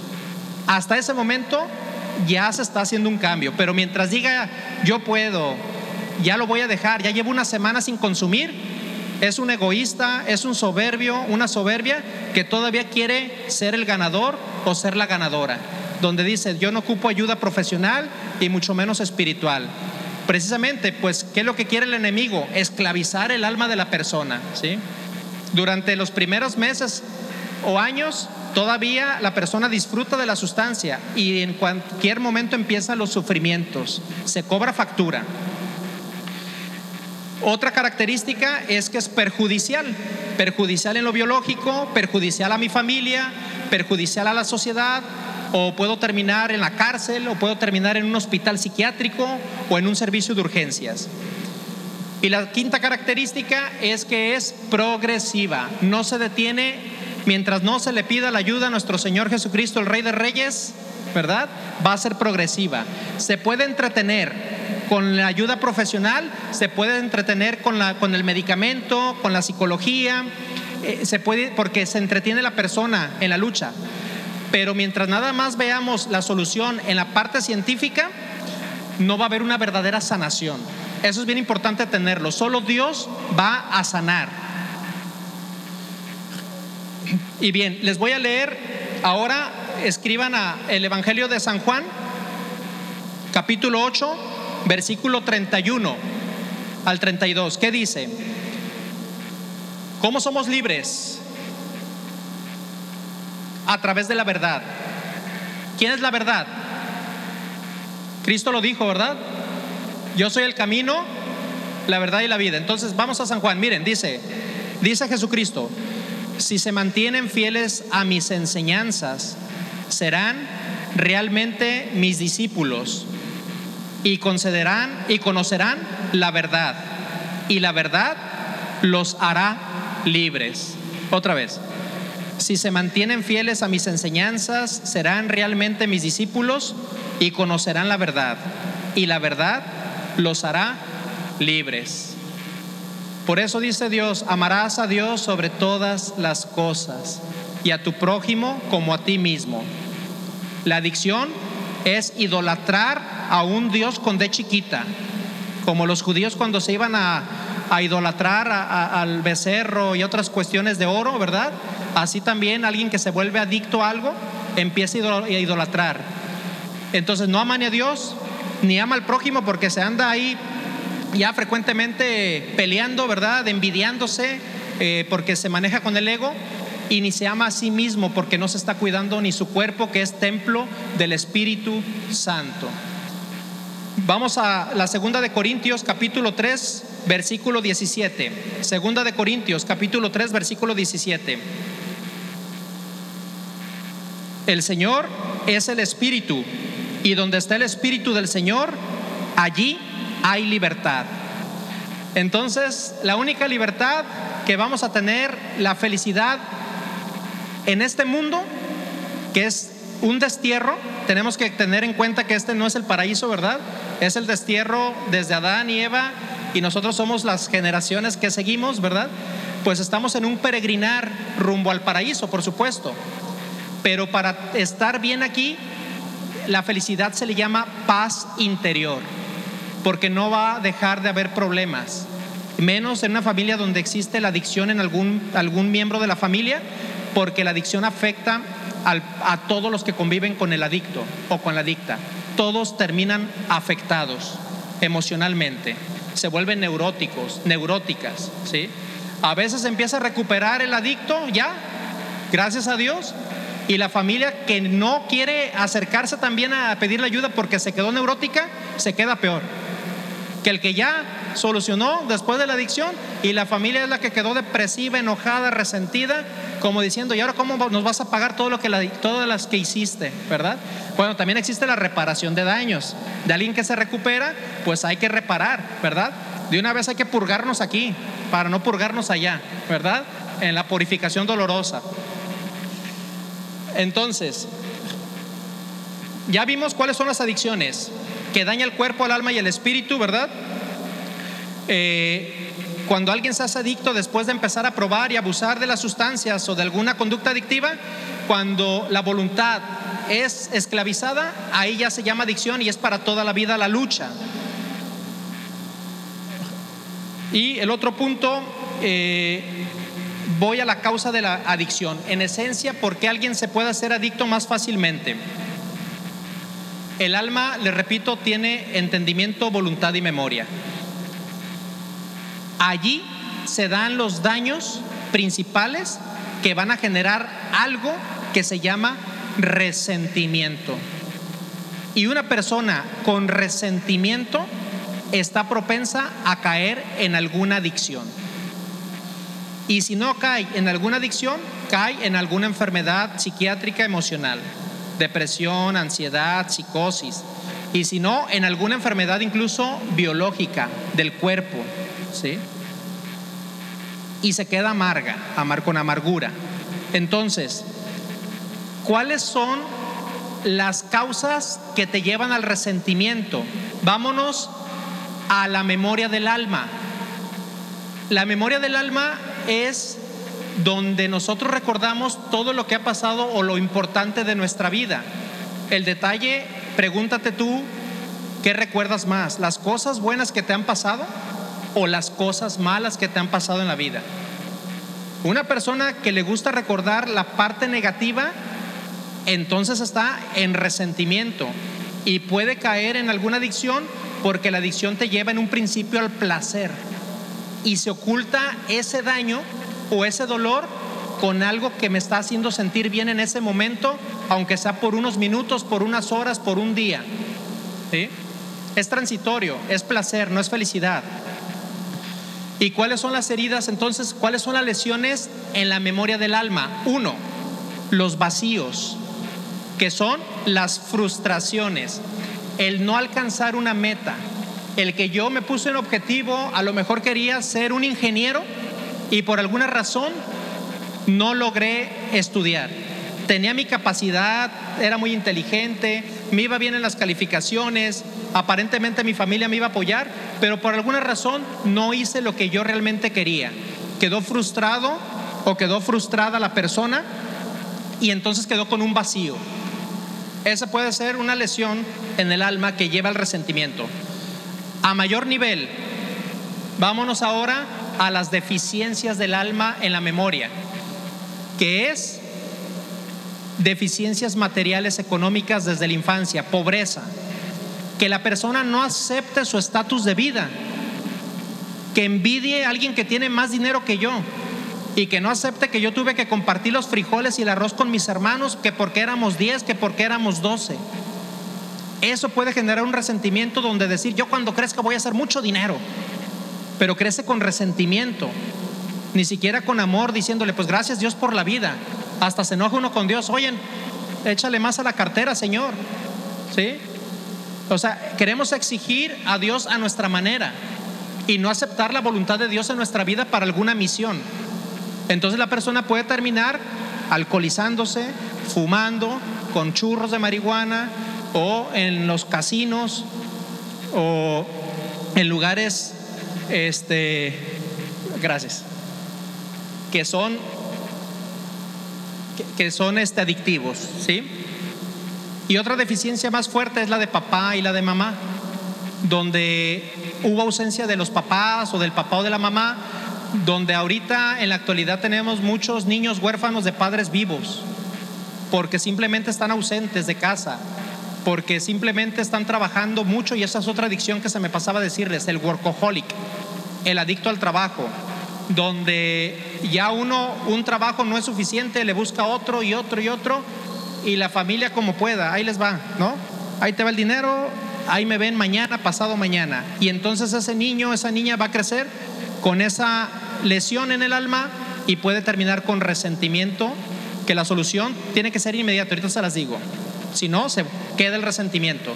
Hasta ese momento ya se está haciendo un cambio, pero mientras diga yo puedo, ya lo voy a dejar, ya llevo una semana sin consumir, es un egoísta, es un soberbio, una soberbia que todavía quiere ser el ganador o ser la ganadora, donde dice yo no ocupo ayuda profesional y mucho menos espiritual. Precisamente, pues, ¿qué es lo que quiere el enemigo? Esclavizar el alma de la persona, ¿sí? Durante los primeros meses o años todavía la persona disfruta de la sustancia y en cualquier momento empiezan los sufrimientos, se cobra factura. Otra característica es que es perjudicial, perjudicial en lo biológico, perjudicial a mi familia, perjudicial a la sociedad, o puedo terminar en la cárcel, o puedo terminar en un hospital psiquiátrico o en un servicio de urgencias. Y la quinta característica es que es progresiva, no se detiene mientras no se le pida la ayuda a nuestro Señor Jesucristo, el Rey de Reyes, ¿verdad? Va a ser progresiva. Se puede entretener con la ayuda profesional, se puede entretener con, la, con el medicamento, con la psicología, eh, se puede, porque se entretiene la persona en la lucha. Pero mientras nada más veamos la solución en la parte científica, no va a haber una verdadera sanación. Eso es bien importante tenerlo. Solo Dios va a sanar. Y bien, les voy a leer ahora, escriban a el Evangelio de San Juan, capítulo 8, versículo 31 al 32. ¿Qué dice? ¿Cómo somos libres? A través de la verdad. ¿Quién es la verdad? Cristo lo dijo, ¿verdad? Yo soy el camino, la verdad y la vida. Entonces vamos a San Juan. Miren, dice, dice Jesucristo, si se mantienen fieles a mis enseñanzas, serán realmente mis discípulos y concederán y conocerán la verdad y la verdad los hará libres. Otra vez, si se mantienen fieles a mis enseñanzas, serán realmente mis discípulos y conocerán la verdad y la verdad los hará libres. Por eso dice Dios, amarás a Dios sobre todas las cosas y a tu prójimo como a ti mismo. La adicción es idolatrar a un Dios con de chiquita, como los judíos cuando se iban a, idolatrar al becerro y otras cuestiones de oro, ¿verdad? Así también alguien que se vuelve adicto a algo empieza a idolatrar. Entonces no ama ni a Dios, ni ama al prójimo porque se anda ahí ya frecuentemente peleando, ¿verdad? Envidiándose eh, porque se maneja con el ego y ni se ama a sí mismo porque no se está cuidando ni su cuerpo que es templo del Espíritu Santo. Vamos a la segunda de Corintios capítulo 3 versículo 17. Segunda de Corintios capítulo 3 versículo 17. El Señor es el Espíritu y donde está el Espíritu del Señor, allí hay libertad. Entonces, la única libertad que vamos a tener, la felicidad en este mundo, que es un destierro, tenemos que tener en cuenta que este no es el paraíso, ¿verdad? Es el destierro desde Adán y Eva y nosotros somos las generaciones que seguimos, ¿verdad? Pues estamos en un peregrinar rumbo al paraíso, por supuesto. Pero para estar bien aquí, la felicidad se le llama paz interior, porque no va a dejar de haber problemas. Menos en una familia donde existe la adicción en algún, algún miembro de la familia, porque la adicción afecta a todos los que conviven con el adicto o con la adicta. Todos terminan afectados emocionalmente, se vuelven neuróticos, neuróticas, ¿sí? A veces empieza a recuperar el adicto ya, gracias a Dios, y la familia que no quiere acercarse también a pedirle ayuda porque se quedó neurótica, se queda peor. Que el que ya solucionó después de la adicción y la familia es la que quedó depresiva, enojada, resentida, como diciendo, ¿y ahora cómo nos vas a pagar todo lo que la, todas las que hiciste, verdad? Bueno, también existe la reparación de daños. De alguien que se recupera, pues hay que reparar, ¿verdad? De una vez hay que purgarnos aquí para no purgarnos allá, ¿verdad? En la purificación dolorosa. Entonces, ya vimos cuáles son las adicciones que daña el cuerpo, el alma y el espíritu, ¿verdad? Eh, cuando alguien se hace adicto después de empezar a probar y abusar de las sustancias o de alguna conducta adictiva, cuando la voluntad es esclavizada, ahí ya se llama adicción y es para toda la vida la lucha. Y el otro punto, eh, voy a la causa de la adicción. En esencia, ¿por qué alguien se puede hacer adicto más fácilmente? El alma, le repito, tiene entendimiento, voluntad y memoria. Allí se dan los daños principales que van a generar algo que se llama resentimiento. Y una persona con resentimiento está propensa a caer en alguna adicción. Y si no cae en alguna adicción, cae en alguna enfermedad psiquiátrica emocional, depresión, ansiedad, psicosis. Y si no, en alguna enfermedad incluso biológica del cuerpo, Y se queda amarga, amar con amargura. Entonces, ¿cuáles son las causas que te llevan al resentimiento? Vámonos a la memoria del alma. La memoria del alma es donde nosotros recordamos todo lo que ha pasado o lo importante de nuestra vida. El detalle, pregúntate tú, ¿qué recuerdas más? ¿Las cosas buenas que te han pasado o las cosas malas que te han pasado en la vida? Una persona que le gusta recordar la parte negativa, entonces está en resentimiento y puede caer en alguna adicción porque la adicción te lleva en un principio al placer y se oculta ese daño o ese dolor con algo que me está haciendo sentir bien en ese momento, aunque sea por unos minutos, por unas horas, por un día. Es transitorio, es placer, no es felicidad. ¿Y cuáles son las heridas entonces? ¿Cuáles son las lesiones en la memoria del alma? Uno, los vacíos, que son las frustraciones, el no alcanzar una meta, el que yo me puse un objetivo, a lo mejor quería ser un ingeniero y por alguna razón no logré estudiar. Tenía mi capacidad, era muy inteligente, me iba bien en las calificaciones, aparentemente mi familia me iba a apoyar, pero por alguna razón no hice lo que yo realmente quería. Quedó frustrado o quedó frustrada la persona y entonces quedó con un vacío. Esa puede ser una lesión en el alma que lleva al resentimiento. A mayor nivel, vámonos ahora a las deficiencias del alma en la memoria, que es deficiencias materiales económicas desde la infancia, pobreza, que la persona no acepte su estatus de vida, que envidie a alguien que tiene más dinero que yo y que no acepte que yo tuve que compartir los frijoles y el arroz con mis hermanos, que porque éramos 10, que porque éramos 12. Eso puede generar un resentimiento donde decir, yo cuando crezca voy a hacer mucho dinero, pero crece con resentimiento, ni siquiera con amor, diciéndole, pues gracias Dios por la vida. Hasta se enoja uno con Dios, oye, échale más a la cartera, Señor. ¿Sí? O sea, queremos exigir a Dios a nuestra manera y no aceptar la voluntad de Dios en nuestra vida para alguna misión. Entonces la persona puede terminar alcoholizándose, fumando, con churros de marihuana o en los casinos o en lugares, este, gracias, que son que, son este, adictivos, ¿sí? Y otra deficiencia más fuerte es la de papá y la de mamá, donde hubo ausencia de los papás o del papá o de la mamá, donde ahorita en la actualidad tenemos muchos niños huérfanos de padres vivos, porque simplemente están ausentes de casa, porque simplemente están trabajando mucho y esa es otra adicción que se me pasaba decirles, el workaholic, el adicto al trabajo donde ya uno, un trabajo no es suficiente, le busca otro y otro y otro, y la familia como pueda, ahí les va, ¿no? Ahí te va el dinero, ahí me ven mañana, pasado mañana. Y entonces ese niño, esa niña va a crecer con esa lesión en el alma y puede terminar con resentimiento, que la solución tiene que ser inmediata, ahorita se las digo. Si no, se queda el resentimiento.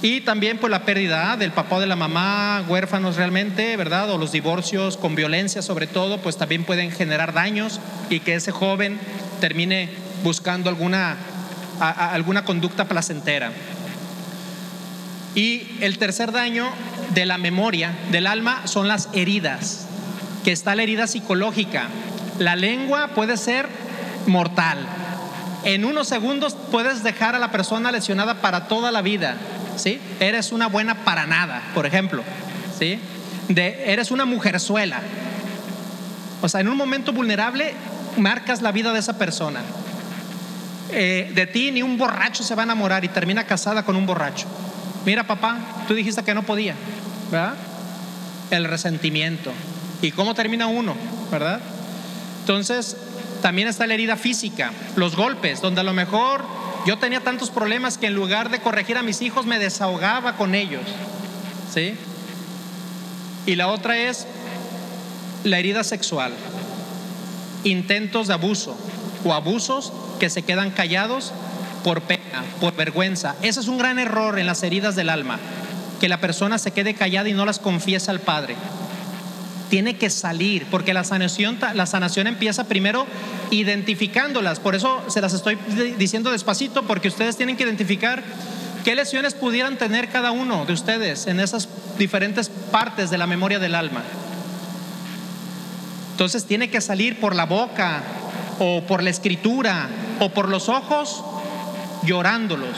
Y también pues la pérdida del papá o de la mamá, huérfanos realmente, ¿verdad? O los divorcios con violencia sobre todo, pues también pueden generar daños y que ese joven termine buscando alguna, alguna conducta placentera. Y el tercer daño de la memoria, del alma, son las heridas, que está la herida psicológica. La lengua puede ser mortal. En unos segundos puedes dejar a la persona lesionada para toda la vida. Eres una buena para nada, por ejemplo, ¿sí? De, eres una mujerzuela. O sea, en un momento vulnerable marcas la vida de esa persona. Eh, de ti ni un borracho se va a enamorar y termina casada con un borracho. Mira, papá, tú dijiste que no podía, ¿verdad? El resentimiento. ¿Y cómo termina uno, verdad? Entonces, también está la herida física, los golpes, donde a lo mejor yo tenía tantos problemas que en lugar de corregir a mis hijos me desahogaba con ellos. ¿Sí? Y la otra es la herida sexual. Intentos de abuso o abusos que se quedan callados por pena, por vergüenza. Ese es un gran error en las heridas del alma, que la persona se quede callada y no las confiesa al Padre tiene que salir, porque la sanación, la sanación empieza primero identificándolas. Por eso se las estoy diciendo despacito, porque ustedes tienen que identificar qué lesiones pudieran tener cada uno de ustedes en esas diferentes partes de la memoria del alma. Entonces tiene que salir por la boca o por la escritura o por los ojos llorándolos.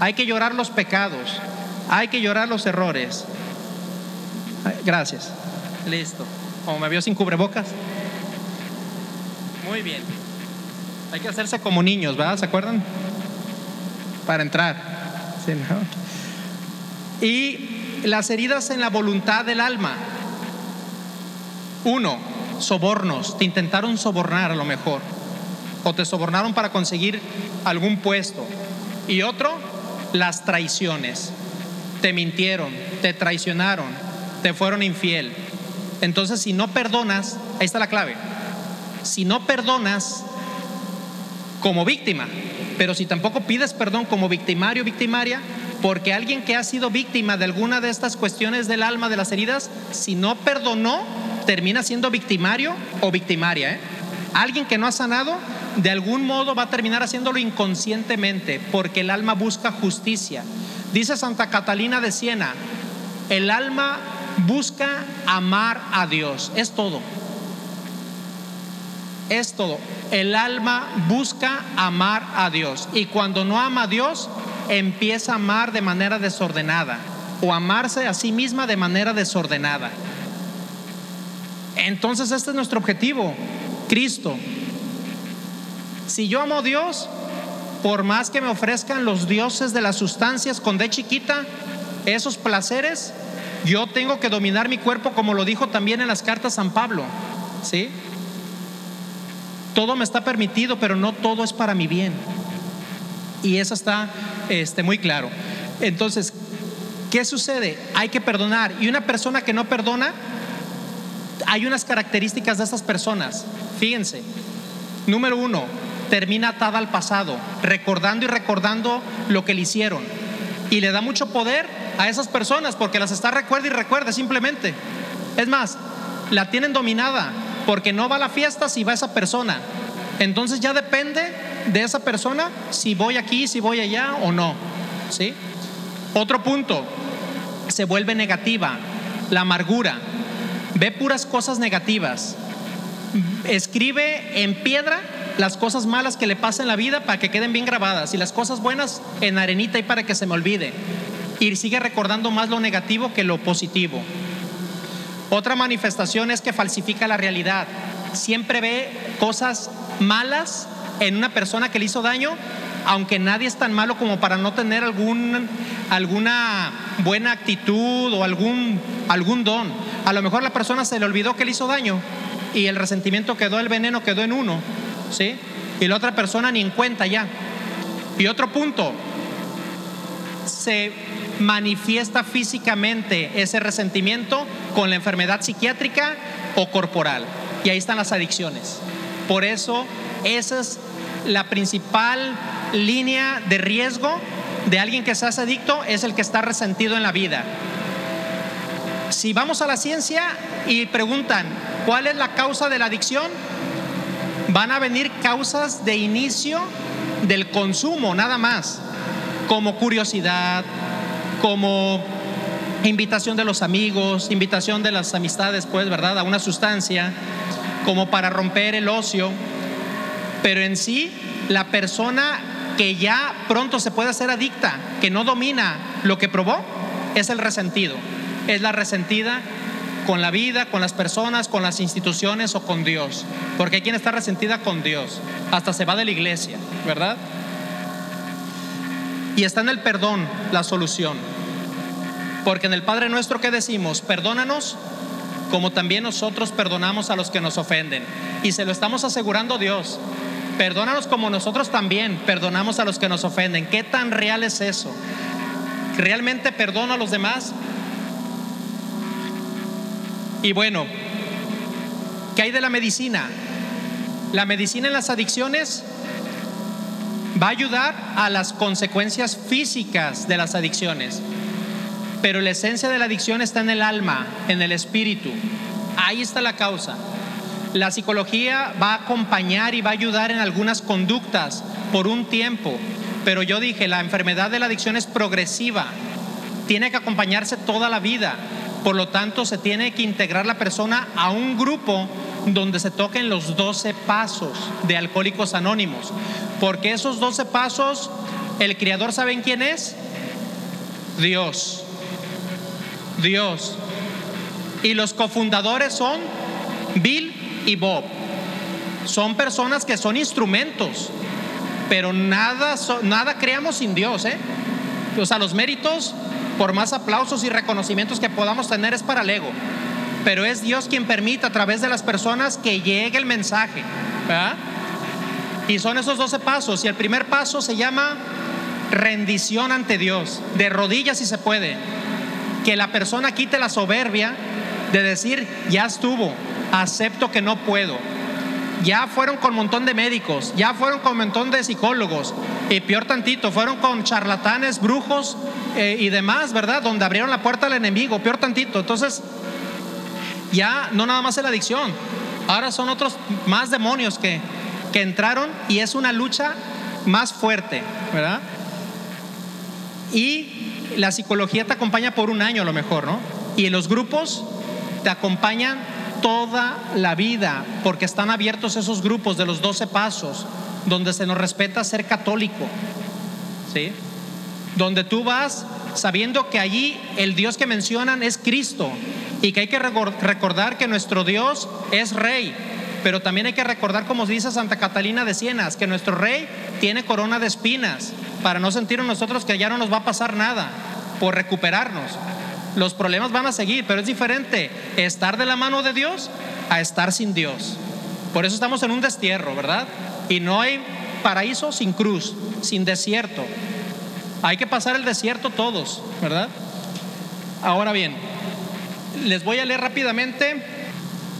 Hay que llorar los pecados, hay que llorar los errores. Gracias. Listo. Como me vio sin cubrebocas. Muy bien. Hay que hacerse como niños, ¿verdad? ¿Se acuerdan? Para entrar. Y las heridas en la voluntad del alma. Uno, sobornos. Te intentaron sobornar a lo mejor. O te sobornaron para conseguir algún puesto. Y otro, las traiciones. Te mintieron, te traicionaron, te fueron infiel. Entonces, si no perdonas, ahí está la clave. Si no perdonas como víctima, pero si tampoco pides perdón como victimario o victimaria, porque alguien que ha sido víctima de alguna de estas cuestiones del alma, de las heridas, si no perdonó, termina siendo victimario o victimaria. ¿eh? Alguien que no ha sanado de algún modo va a terminar haciéndolo inconscientemente, porque el alma busca justicia. Dice Santa Catalina de Siena, el alma busca amar a Dios, es todo. Es todo. El alma busca amar a Dios y cuando no ama a Dios, empieza a amar de manera desordenada o amarse a sí misma de manera desordenada. Entonces este es nuestro objetivo, Cristo. Si yo amo a Dios, por más que me ofrezcan los dioses de las sustancias con D chiquita, esos placeres, yo tengo que dominar mi cuerpo como lo dijo también en las cartas San Pablo. ¿Sí? Todo me está permitido, pero no todo es para mi bien. Y eso está este, muy claro. Entonces, ¿qué sucede? Hay que perdonar. Y una persona que no perdona, hay unas características de esas personas. Fíjense. Número uno, termina atada al pasado, recordando y recordando lo que le hicieron. Y le da mucho poder a esas personas porque las está recuerda y recuerda simplemente. Es más, la tienen dominada porque no va a la fiesta si va esa persona. Entonces ya depende de esa persona si voy aquí, si voy allá o no. ¿Sí? Otro punto, se vuelve negativa, la amargura ve puras cosas negativas, escribe en piedra las cosas malas que le pasan en la vida para que queden bien grabadas y las cosas buenas en arenita y para que se me olvide. Y sigue recordando más lo negativo que lo positivo. Otra manifestación es que falsifica la realidad. Siempre ve cosas malas en una persona que le hizo daño, aunque nadie es tan malo como para no tener algún, alguna buena actitud o algún, algún don. A lo mejor la persona se le olvidó que le hizo daño y el resentimiento quedó, el veneno quedó en uno, ¿sí? Y la otra persona ni en cuenta ya. Y otro punto, se manifiesta físicamente ese resentimiento con la enfermedad psiquiátrica o corporal. Y ahí están las adicciones. Por eso, esa es la principal línea de riesgo de alguien que se hace adicto, es el que está resentido en la vida. Si vamos a la ciencia y preguntan, ¿cuál es la causa de la adicción? Van a venir causas de inicio del consumo, nada más, como curiosidad, como invitación de los amigos, invitación de las amistades, pues, ¿verdad? A una sustancia, como para romper el ocio. Pero en sí, la persona que ya pronto se puede hacer adicta, que no domina lo que probó, es el resentido es la resentida con la vida, con las personas, con las instituciones o con Dios. Porque hay quien está resentida con Dios. Hasta se va de la iglesia, ¿verdad? Y está en el perdón la solución. Porque en el Padre nuestro que decimos, perdónanos como también nosotros perdonamos a los que nos ofenden. Y se lo estamos asegurando Dios. Perdónanos como nosotros también perdonamos a los que nos ofenden. ¿Qué tan real es eso? ¿Realmente perdono a los demás? Y bueno, ¿qué hay de la medicina? La medicina en las adicciones va a ayudar a las consecuencias físicas de las adicciones, pero la esencia de la adicción está en el alma, en el espíritu. Ahí está la causa. La psicología va a acompañar y va a ayudar en algunas conductas por un tiempo, pero yo dije, la enfermedad de la adicción es progresiva, tiene que acompañarse toda la vida. Por lo tanto, se tiene que integrar la persona a un grupo donde se toquen los 12 pasos de Alcohólicos Anónimos. Porque esos 12 pasos, el Creador, ¿saben quién es? Dios. Dios. Y los cofundadores son Bill y Bob. Son personas que son instrumentos, pero nada, nada creamos sin Dios. ¿eh? O sea, los méritos por más aplausos y reconocimientos que podamos tener es para el ego. Pero es Dios quien permite a través de las personas que llegue el mensaje. Y son esos 12 pasos. Y el primer paso se llama rendición ante Dios, de rodillas si se puede. Que la persona quite la soberbia de decir, ya estuvo, acepto que no puedo. Ya fueron con un montón de médicos, ya fueron con un montón de psicólogos, y peor tantito, fueron con charlatanes, brujos eh, y demás, ¿verdad? Donde abrieron la puerta al enemigo, peor tantito. Entonces, ya no nada más es la adicción, ahora son otros más demonios que, que entraron y es una lucha más fuerte, ¿verdad? Y la psicología te acompaña por un año a lo mejor, ¿no? Y los grupos te acompañan toda la vida, porque están abiertos esos grupos de los 12 pasos, donde se nos respeta ser católico, ¿sí? Donde tú vas sabiendo que allí el Dios que mencionan es Cristo y que hay que recordar que nuestro Dios es rey, pero también hay que recordar, como dice Santa Catalina de Sienas, que nuestro rey tiene corona de espinas, para no sentir nosotros que ya no nos va a pasar nada, por recuperarnos. Los problemas van a seguir, pero es diferente estar de la mano de Dios a estar sin Dios. Por eso estamos en un destierro, ¿verdad? Y no hay paraíso sin cruz, sin desierto. Hay que pasar el desierto todos, ¿verdad? Ahora bien, les voy a leer rápidamente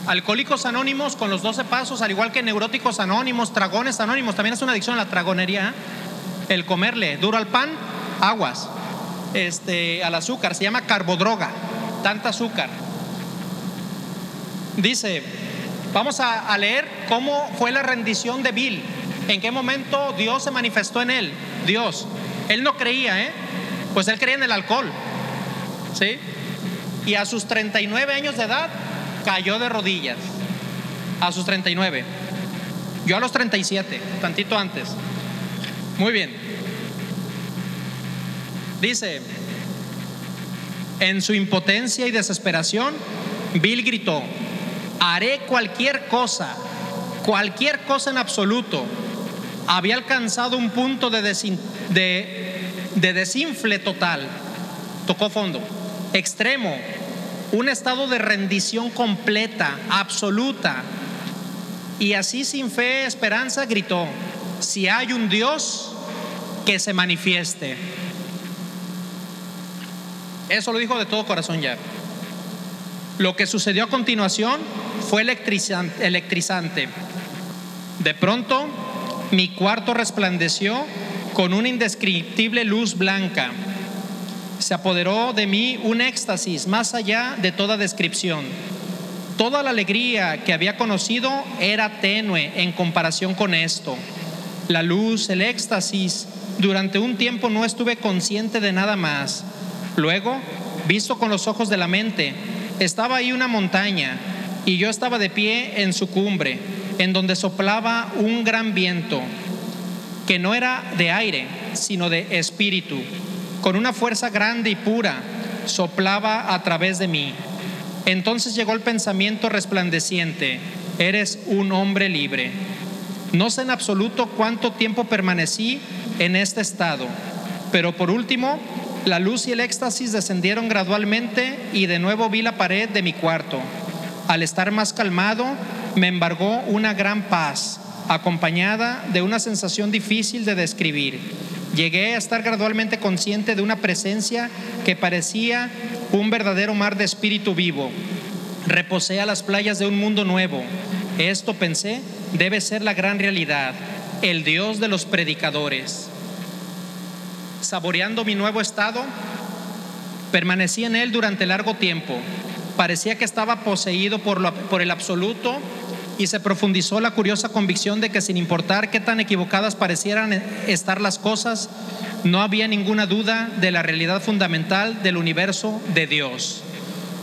Alcohólicos Anónimos con los 12 pasos, al igual que Neuróticos Anónimos, Tragones Anónimos, también es una adicción a la tragonería. El comerle duro al pan, aguas este, al azúcar, se llama carbodroga, tanta azúcar. Dice, vamos a, leer cómo fue la rendición de Bill, en qué momento Dios se manifestó en él, Dios. Él no creía, ¿eh? Pues él creía en el alcohol, ¿sí? Y a sus 39 años de edad cayó de rodillas, a sus 39. Yo a los 37, tantito antes. Muy bien. Dice, en su impotencia y desesperación, Bill gritó, haré cualquier cosa, cualquier cosa en absoluto. Había alcanzado un punto de, de desinfle total, tocó fondo, extremo, un estado de rendición completa, absoluta. Y así sin fe, esperanza, gritó, si hay un Dios, que se manifieste. Eso lo dijo de todo corazón ya. Lo que sucedió a continuación fue electrizante. De pronto, mi cuarto resplandeció con una indescriptible luz blanca. Se apoderó de mí un éxtasis más allá de toda descripción. Toda la alegría que había conocido era tenue en comparación con esto. La luz, el éxtasis, durante un tiempo no estuve consciente de nada más. Luego, visto con los ojos de la mente, estaba ahí una montaña y yo estaba de pie en su cumbre, en donde soplaba un gran viento, que no era de aire, sino de espíritu, con una fuerza grande y pura, soplaba a través de mí. Entonces llegó el pensamiento resplandeciente, eres un hombre libre. No sé en absoluto cuánto tiempo permanecí en este estado, pero por último la luz y el éxtasis descendieron gradualmente y de nuevo vi la pared de mi cuarto. Al estar más calmado, me embargó una gran paz, acompañada de una sensación difícil de describir. Llegué a estar gradualmente consciente de una presencia que parecía un verdadero mar de espíritu vivo. Reposé a las playas de un mundo nuevo. Esto pensé debe ser la gran realidad, el Dios de los predicadores saboreando mi nuevo estado, permanecí en él durante largo tiempo. Parecía que estaba poseído por, por el absoluto y se profundizó la curiosa convicción de que sin importar qué tan equivocadas parecieran estar las cosas, no había ninguna duda de la realidad fundamental del universo de Dios.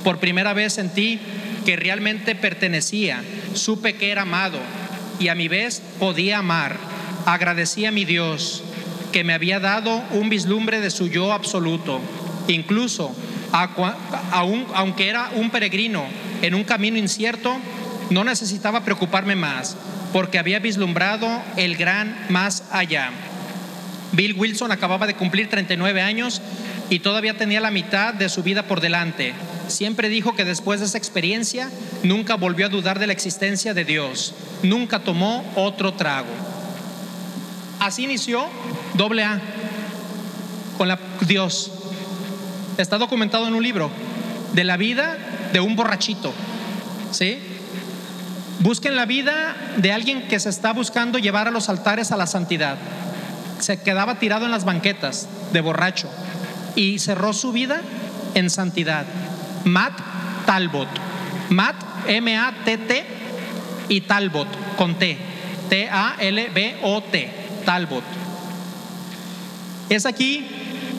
Por primera vez sentí que realmente pertenecía, supe que era amado y a mi vez podía amar. Agradecí a mi Dios que me había dado un vislumbre de su yo absoluto. Incluso, aunque era un peregrino en un camino incierto, no necesitaba preocuparme más, porque había vislumbrado el gran más allá. Bill Wilson acababa de cumplir 39 años y todavía tenía la mitad de su vida por delante. Siempre dijo que después de esa experiencia nunca volvió a dudar de la existencia de Dios, nunca tomó otro trago. Así inició doble A con la, Dios. Está documentado en un libro de la vida de un borrachito. ¿Sí? Busquen la vida de alguien que se está buscando llevar a los altares a la santidad. Se quedaba tirado en las banquetas de borracho y cerró su vida en santidad. Matt Talbot. Matt, M-A-T-T y Talbot, con T. T-A-L-B-O-T, Talbot. Es aquí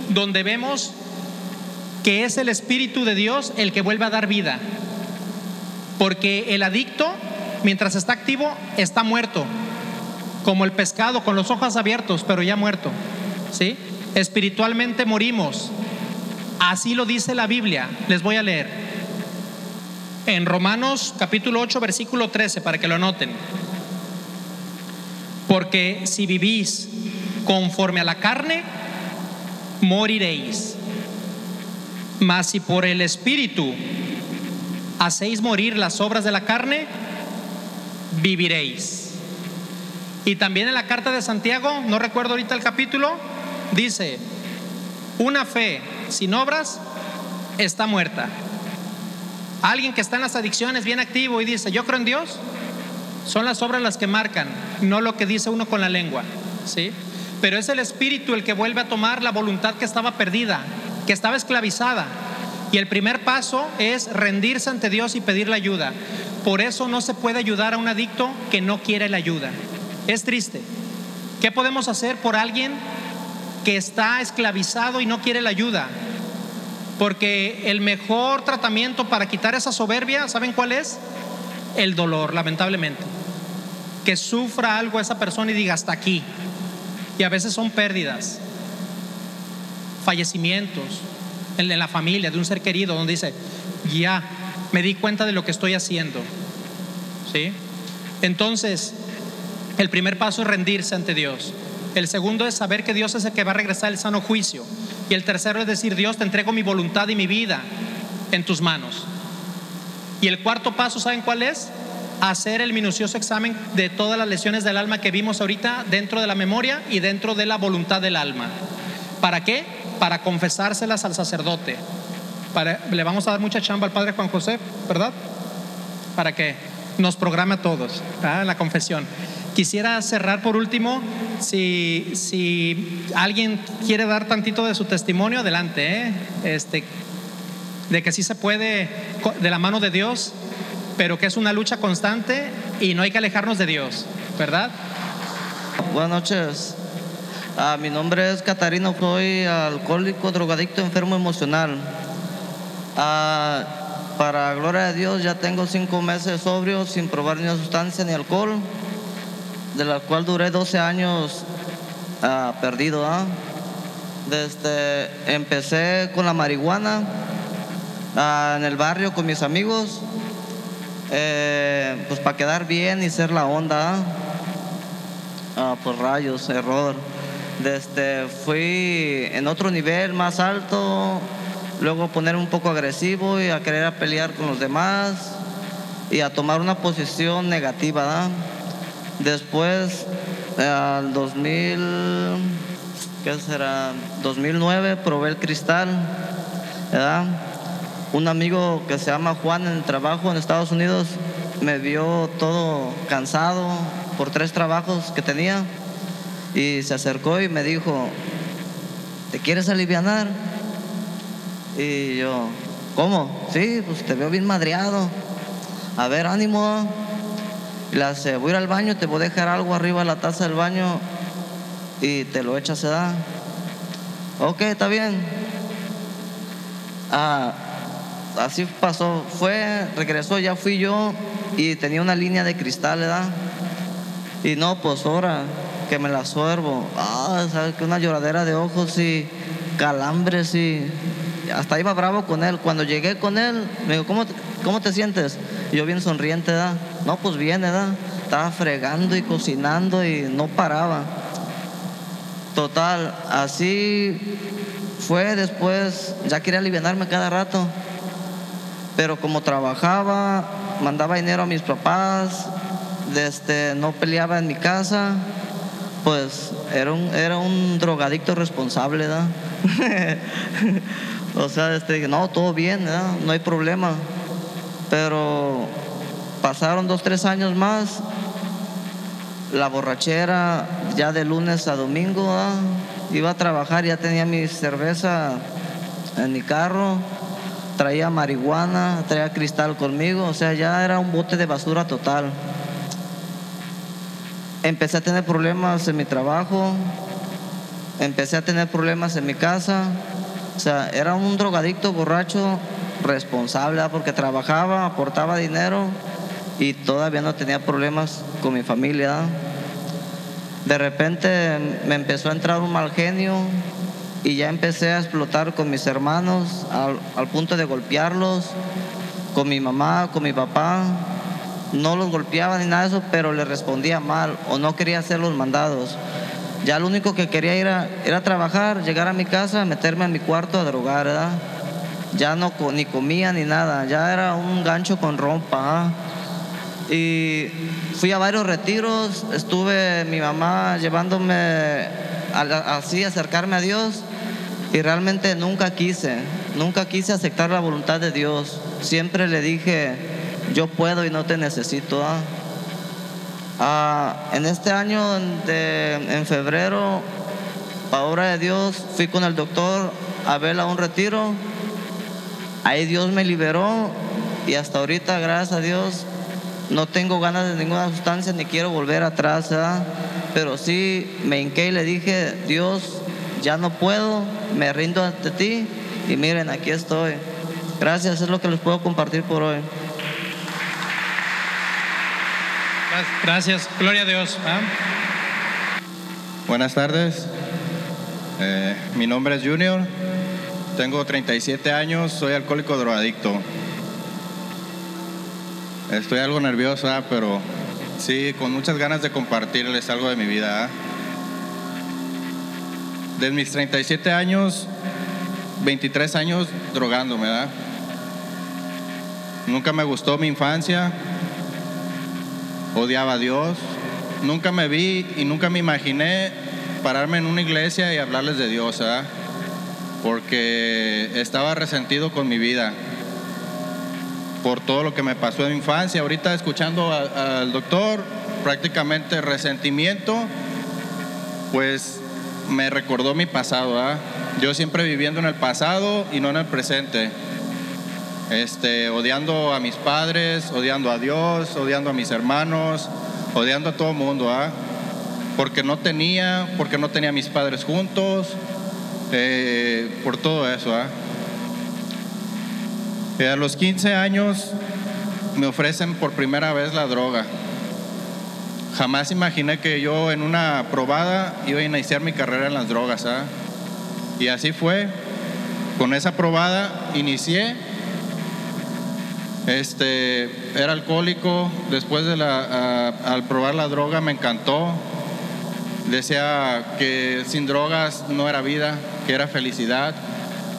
donde vemos que es el Espíritu de Dios el que vuelve a dar vida. Porque el adicto, mientras está activo, está muerto. Como el pescado con los ojos abiertos, pero ya muerto. ¿Sí? Espiritualmente morimos. Así lo dice la Biblia. Les voy a leer. En Romanos capítulo 8, versículo 13, para que lo anoten. Porque si vivís conforme a la carne, moriréis. Mas si por el Espíritu hacéis morir las obras de la carne, viviréis. Y también en la carta de Santiago, no recuerdo ahorita el capítulo, dice, una fe sin obras está muerta. Alguien que está en las adicciones bien activo y dice, yo creo en Dios, son las obras las que marcan, no lo que dice uno con la lengua, ¿sí? Pero es el espíritu el que vuelve a tomar la voluntad que estaba perdida, que estaba esclavizada. Y el primer paso es rendirse ante Dios y pedir la ayuda. Por eso no se puede ayudar a un adicto que no quiere la ayuda. Es triste. ¿Qué podemos hacer por alguien que está esclavizado y no quiere la ayuda? Porque el mejor tratamiento para quitar esa soberbia, ¿saben cuál es? El dolor, lamentablemente. Que sufra algo esa persona y diga hasta aquí. Y a veces son pérdidas fallecimientos en la familia de un ser querido, donde dice, ya me di cuenta de lo que estoy haciendo. ¿Sí? Entonces, el primer paso es rendirse ante Dios. El segundo es saber que Dios es el que va a regresar el sano juicio. Y el tercero es decir, Dios, te entrego mi voluntad y mi vida en tus manos. Y el cuarto paso, ¿saben cuál es? Hacer el minucioso examen de todas las lesiones del alma que vimos ahorita dentro de la memoria y dentro de la voluntad del alma. ¿Para qué? para confesárselas al sacerdote. le vamos a dar mucha chamba al padre Juan José, ¿verdad? Para que nos programe a todos la confesión. Quisiera cerrar por último, si, si alguien quiere dar tantito de su testimonio, adelante, ¿eh? este, de que sí se puede de la mano de Dios, pero que es una lucha constante y no hay que alejarnos de Dios, ¿verdad? Buenas noches. Ah, mi nombre es Catarino, soy alcohólico, drogadicto, enfermo emocional. Ah, para gloria de Dios ya tengo cinco meses sobrio sin probar ni sustancia ni alcohol, de la cual duré 12 años ah, perdido. Desde, empecé con la marihuana en el barrio con mis amigos, eh, pues para quedar bien y ser la onda. por rayos, error. Desde, fui en otro nivel más alto, luego poner un poco agresivo y a querer pelear con los demás y a tomar una posición negativa. Después, al 2000, ¿qué será? 2009 probé el cristal. Un amigo que se llama Juan en el trabajo en Estados Unidos me vio todo cansado por tres trabajos que tenía y se acercó y me dijo, ¿te quieres aliviar? Y yo, ¿cómo? Sí, pues te veo bien madreado. A ver, ánimo. Y le hace, voy a ir al baño, te voy a dejar algo arriba de la taza del baño y te lo echas, se da. Ok, está bien. Ah, así pasó, fue, regresó, ya fui yo y tenía una línea de cristal, ¿verdad? Y no, pues ahora que me la suervo. Ah, ¿sabes que Una lloradera de ojos y calambres y. Hasta iba bravo con él. Cuando llegué con él, me dijo, ¿cómo, cómo te sientes? Y yo bien sonriente, ¿da? No, pues bien, ¿da? Estaba fregando y cocinando y no paraba. Total, así fue después, ya quería aliviarme cada rato. Pero como trabajaba, mandaba dinero a mis papás, desde, no peleaba en mi casa, pues era un, era un drogadicto responsable, *laughs* o sea, este, no, todo bien, no hay problema. Pero pasaron dos, tres años más, la borrachera, ya de lunes a domingo, iba a trabajar, ya tenía mi cerveza en mi carro, traía marihuana, traía cristal conmigo, o sea, ya era un bote de basura total. empecé a tener problemas en mi trabajo, empecé a tener problemas en mi casa. O sea, era un drogadicto borracho responsable porque trabajaba, aportaba dinero y todavía no tenía problemas con mi familia. De repente me empezó a entrar un mal genio y ya empecé a explotar con mis hermanos al, al punto de golpearlos, con mi mamá, con mi papá. No los golpeaba ni nada de eso, pero les respondía mal o no quería hacer los mandados. Ya lo único que quería era, era trabajar, llegar a mi casa, meterme en mi cuarto a drogar, ¿verdad? Ya no ni comía ni nada, ya era un gancho con rompa. ¿ah? Y fui a varios retiros, estuve mi mamá llevándome a así, acercarme a Dios y realmente nunca quise, nunca quise aceptar la voluntad de Dios. Siempre le dije, yo puedo y no te necesito. ¿ah? Ah, en este año, de- en febrero, a obra de Dios, fui con el doctor a verla a un retiro. Ahí Dios me liberó y hasta ahorita, gracias a Dios, no tengo ganas de ninguna sustancia ni quiero volver atrás, ¿verdad? Pero sí me hinqué y le dije, Dios, ya no puedo, me rindo ante ti y miren, aquí estoy. Gracias, es lo que les puedo compartir por hoy. Gracias, gloria a Dios. ¿ah? Buenas tardes. Eh, mi nombre es Junior. Tengo 37 años. Soy alcohólico drogadicto. Estoy algo nervioso, ah, pero sí, con muchas ganas de compartirles algo de mi vida. ah. De mis 37 años, 23 años drogándome, ¿verdad? Nunca me gustó mi infancia. Odiaba a Dios. Nunca me vi y nunca me imaginé pararme en una iglesia y hablarles de Dios, ¿verdad? Porque estaba resentido con mi vida por todo lo que me pasó en mi infancia. Ahorita escuchando al doctor, prácticamente resentimiento, pues me recordó mi pasado. ¿verdad? Yo siempre viviendo en el pasado y no en el presente. Este, odiando a mis padres, odiando a Dios, odiando a mis hermanos, odiando a todo el mundo, ¿ah? porque no tenía, porque no tenía mis padres juntos, eh, por todo eso. ¿ah? Eh, a los 15 años me ofrecen por primera vez la droga. Jamás imaginé que yo en una probada iba a iniciar mi carrera en las drogas. ¿ah? Y así fue. Con esa probada inicié este, era alcohólico, después de la, al probar la droga me encantó. Decía que sin drogas no era vida, que era felicidad,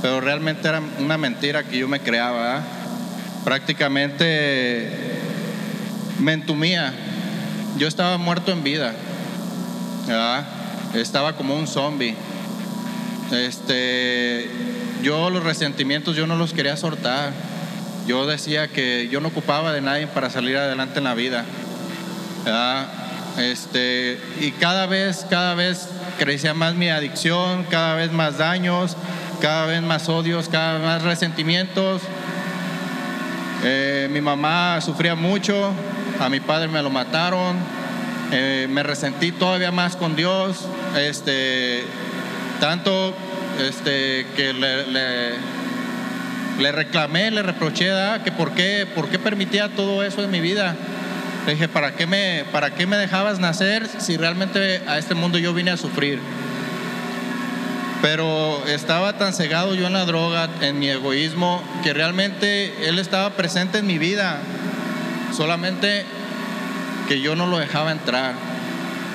pero realmente era una mentira que yo me creaba. ¿ah? Prácticamente me entumía. Yo estaba muerto en vida. Estaba como un zombie. Este, yo los resentimientos yo no los quería soltar. Yo decía que yo no ocupaba de nadie para salir adelante en la vida. Este, y cada vez, cada vez crecía más mi adicción, cada vez más daños, cada vez más odios, cada vez más resentimientos. Eh, mi mamá sufría mucho, a mi padre me lo mataron, eh, me resentí todavía más con Dios, este, tanto este, que le, le- reclamé, le reproché ¿verdad? que por qué, por qué permitía todo eso en mi vida. Le dije, ¿para qué, me, ¿para qué me dejabas nacer si realmente a este mundo yo vine a sufrir? Pero estaba tan cegado yo en la droga, en mi egoísmo, que realmente Él estaba presente en mi vida. Solamente que yo no lo dejaba entrar.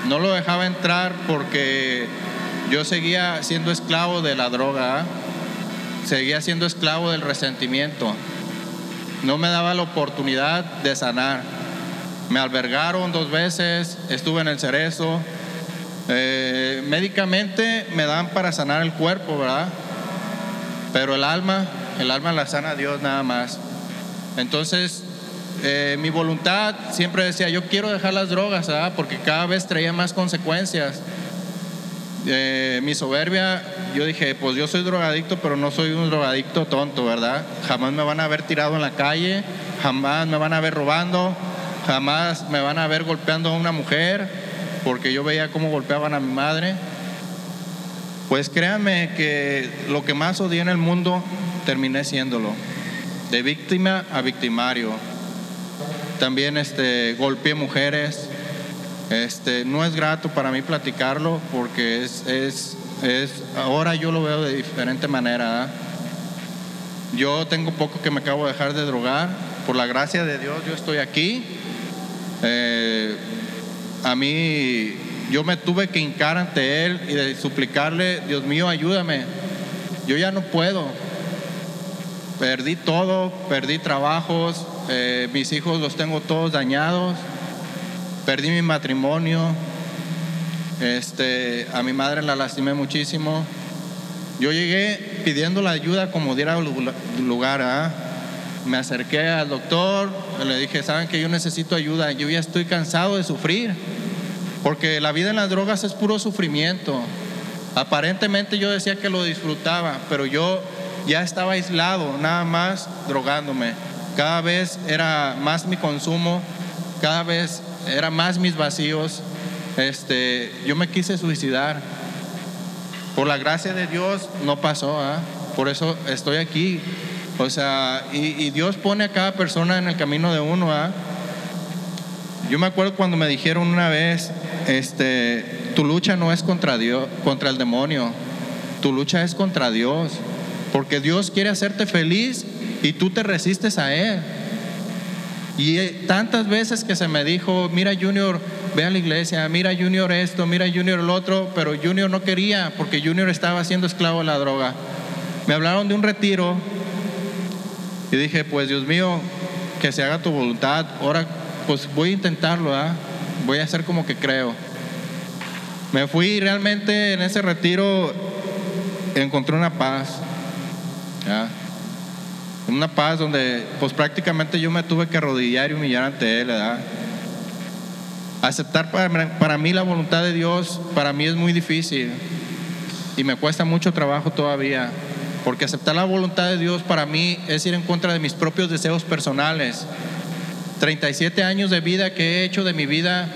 No lo dejaba entrar porque yo seguía siendo esclavo de la droga. ¿ah? Seguía siendo esclavo del resentimiento. No me daba la oportunidad de sanar. Me albergaron dos veces, estuve en el cerezo. Eh, médicamente me dan para sanar el cuerpo, ¿verdad? Pero el alma, el alma la sana Dios nada más. Entonces, eh, mi voluntad siempre decía, yo quiero dejar las drogas, ¿verdad? Porque cada vez traía más consecuencias. Eh, mi soberbia, yo dije, pues yo soy drogadicto, pero no soy un drogadicto tonto, ¿verdad? Jamás me van a ver tirado en la calle, jamás me van a ver robando, jamás me van a ver golpeando a una mujer. porque yo veía cómo golpeaban a mi madre. Pues créanme que lo que más odié en el mundo terminé siéndolo, de víctima a victimario. También este, golpeé mujeres. Este, no es grato para mí platicarlo porque es, es, es ahora yo lo veo de diferente manera. ¿ah? Yo tengo poco que me acabo de dejar de drogar. Por la gracia de Dios yo estoy aquí. Eh, a mí yo me tuve que hincar ante Él y de suplicarle, Dios mío, ayúdame. Yo ya no puedo. Perdí todo, perdí trabajos, eh, mis hijos los tengo todos dañados, perdí mi matrimonio, este, a mi madre la lastimé muchísimo. Yo llegué pidiendo la ayuda como diera lugar. ¿ah? Me acerqué al doctor, le dije, saben que yo necesito ayuda, yo ya estoy cansado de sufrir, porque la vida en las drogas es puro sufrimiento. Aparentemente yo decía que lo disfrutaba, pero yo ya estaba aislado, nada más drogándome. Cada vez era más mi consumo, cada vez era más mis vacíos. Este, yo me quise suicidar. Por la gracia de Dios no pasó, ¿ah? por eso estoy aquí. O sea, y, Dios pone a cada persona en el camino de uno. ¿ah? Yo me acuerdo cuando me dijeron una vez, este, tu lucha no es contra Dios, contra el demonio, tu lucha es contra Dios, porque Dios quiere hacerte feliz y tú te resistes a Él. Y eh, tantas veces que se me dijo, mira Junior, ve a la iglesia, mira Junior esto, mira Junior el otro, pero Junior no quería porque Junior estaba siendo esclavo de la droga. Me hablaron de un retiro y dije, pues Dios mío, que se haga tu voluntad. Ahora, pues voy a intentarlo, ¿ah? voy a hacer como que creo. Me fui realmente en ese retiro, encontré una paz. Una paz donde pues prácticamente yo me tuve que arrodillar y humillar ante Él, ¿verdad? Aceptar para, para mí la voluntad de Dios, para mí es muy difícil y me cuesta mucho trabajo todavía, porque aceptar la voluntad de Dios para mí es ir en contra de mis propios deseos personales. 37 años de vida que he hecho de mi vida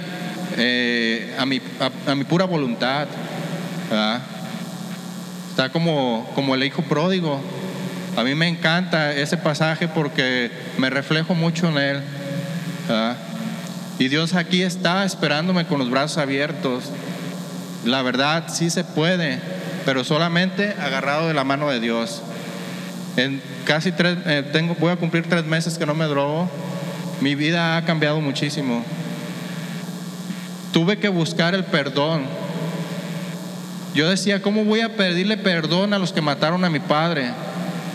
eh, a, mi, a, mi pura voluntad. ¿verdad? Está como, como el hijo pródigo a mí me encanta ese pasaje porque me reflejo mucho en él. Y Dios aquí está esperándome con los brazos abiertos. La verdad sí se puede, pero solamente agarrado de la mano de Dios. En casi tres, eh, tengo, voy a cumplir tres meses que no me drogo. Mi vida ha cambiado muchísimo. Tuve que buscar el perdón. Yo decía, ¿cómo voy a pedirle perdón a los que mataron a mi padre?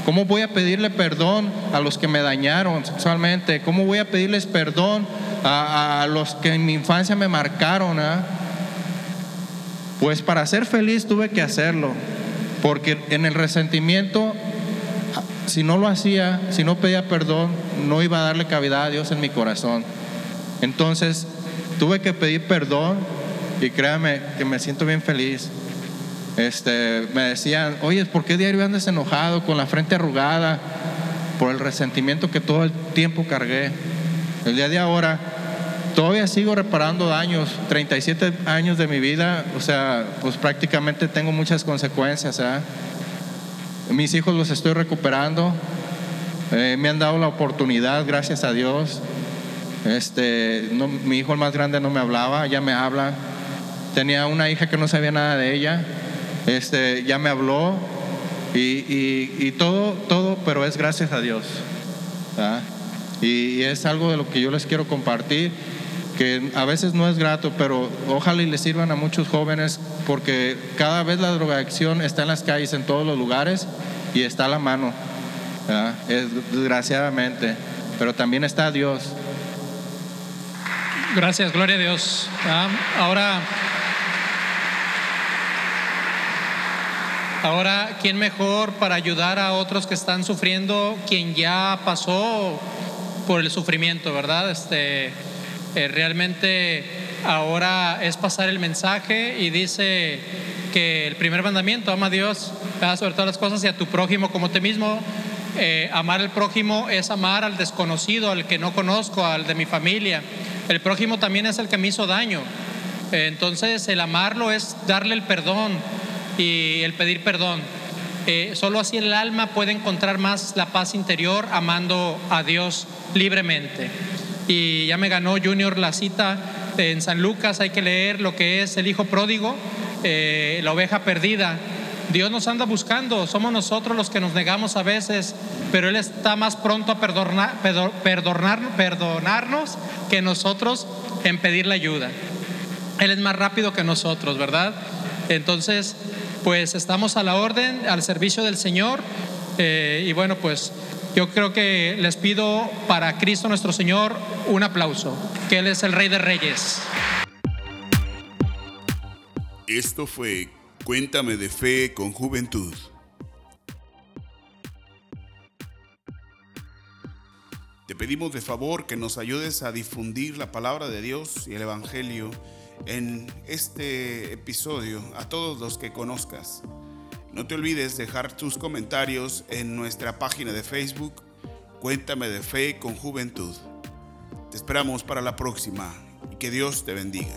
¿Cómo voy a pedirle perdón a los que me dañaron sexualmente? ¿Cómo voy a pedirles perdón a, los que en mi infancia me marcaron? Ah? Pues para ser feliz tuve que hacerlo, porque en el resentimiento, si no lo hacía, si no pedía perdón, no iba a darle cavidad a Dios en mi corazón. Entonces tuve que pedir perdón y créame que me siento bien feliz. Este, me decían, oye, ¿por qué diario andas enojado, con la frente arrugada? Por el resentimiento que todo el tiempo cargué. El día de ahora, todavía sigo reparando daños, 37 años de mi vida, o sea, pues prácticamente tengo muchas consecuencias. ¿ah? Mis hijos los estoy recuperando, eh, me han dado la oportunidad, gracias a Dios. Este, mi hijo el más grande no me hablaba, ya me habla. Tenía una hija que no sabía nada de ella este, ya me habló y, todo, todo, pero es gracias a Dios. Y, es algo de lo que yo les quiero compartir, que a veces no es grato, pero ojalá y les sirvan a muchos jóvenes, porque cada vez la drogadicción está en las calles, en todos los lugares, y está a la mano, es, desgraciadamente, pero también está Dios. Gracias, gloria a Dios. Ahora Ahora, ¿quién mejor para ayudar a otros que están sufriendo, quien ya pasó por el sufrimiento, verdad? Este, eh, realmente ahora es pasar el mensaje y dice que el primer mandamiento, ama a Dios, sobre todas las cosas y a tu prójimo como te mismo. Eh, amar al prójimo es amar al desconocido, al que no conozco, al de mi familia. El prójimo también es el que me hizo daño. Entonces el amarlo es darle el perdón y el pedir perdón. Eh, solo así el alma puede encontrar más la paz interior amando a Dios libremente. Y ya me ganó Junior la cita en San Lucas, hay que leer lo que es el hijo pródigo, eh, la oveja perdida. Dios nos anda buscando, somos nosotros los que nos negamos a veces, pero Él está más pronto a perdonar, perdonar, perdonarnos que nosotros en pedirle ayuda. Él es más rápido que nosotros, ¿verdad? Entonces, pues estamos a la orden, al servicio del Señor. Eh, y bueno, pues yo creo que les pido para Cristo nuestro Señor un aplauso, que Él es el Rey de Reyes. Esto fue Cuéntame de Fe con Juventud. Te pedimos de favor que nos ayudes a difundir la palabra de Dios y el Evangelio en este episodio a todos los que conozcas. No te olvides dejar tus comentarios en nuestra página de Facebook, Cuéntame de Fe con Juventud. Te esperamos para la próxima y que Dios te bendiga.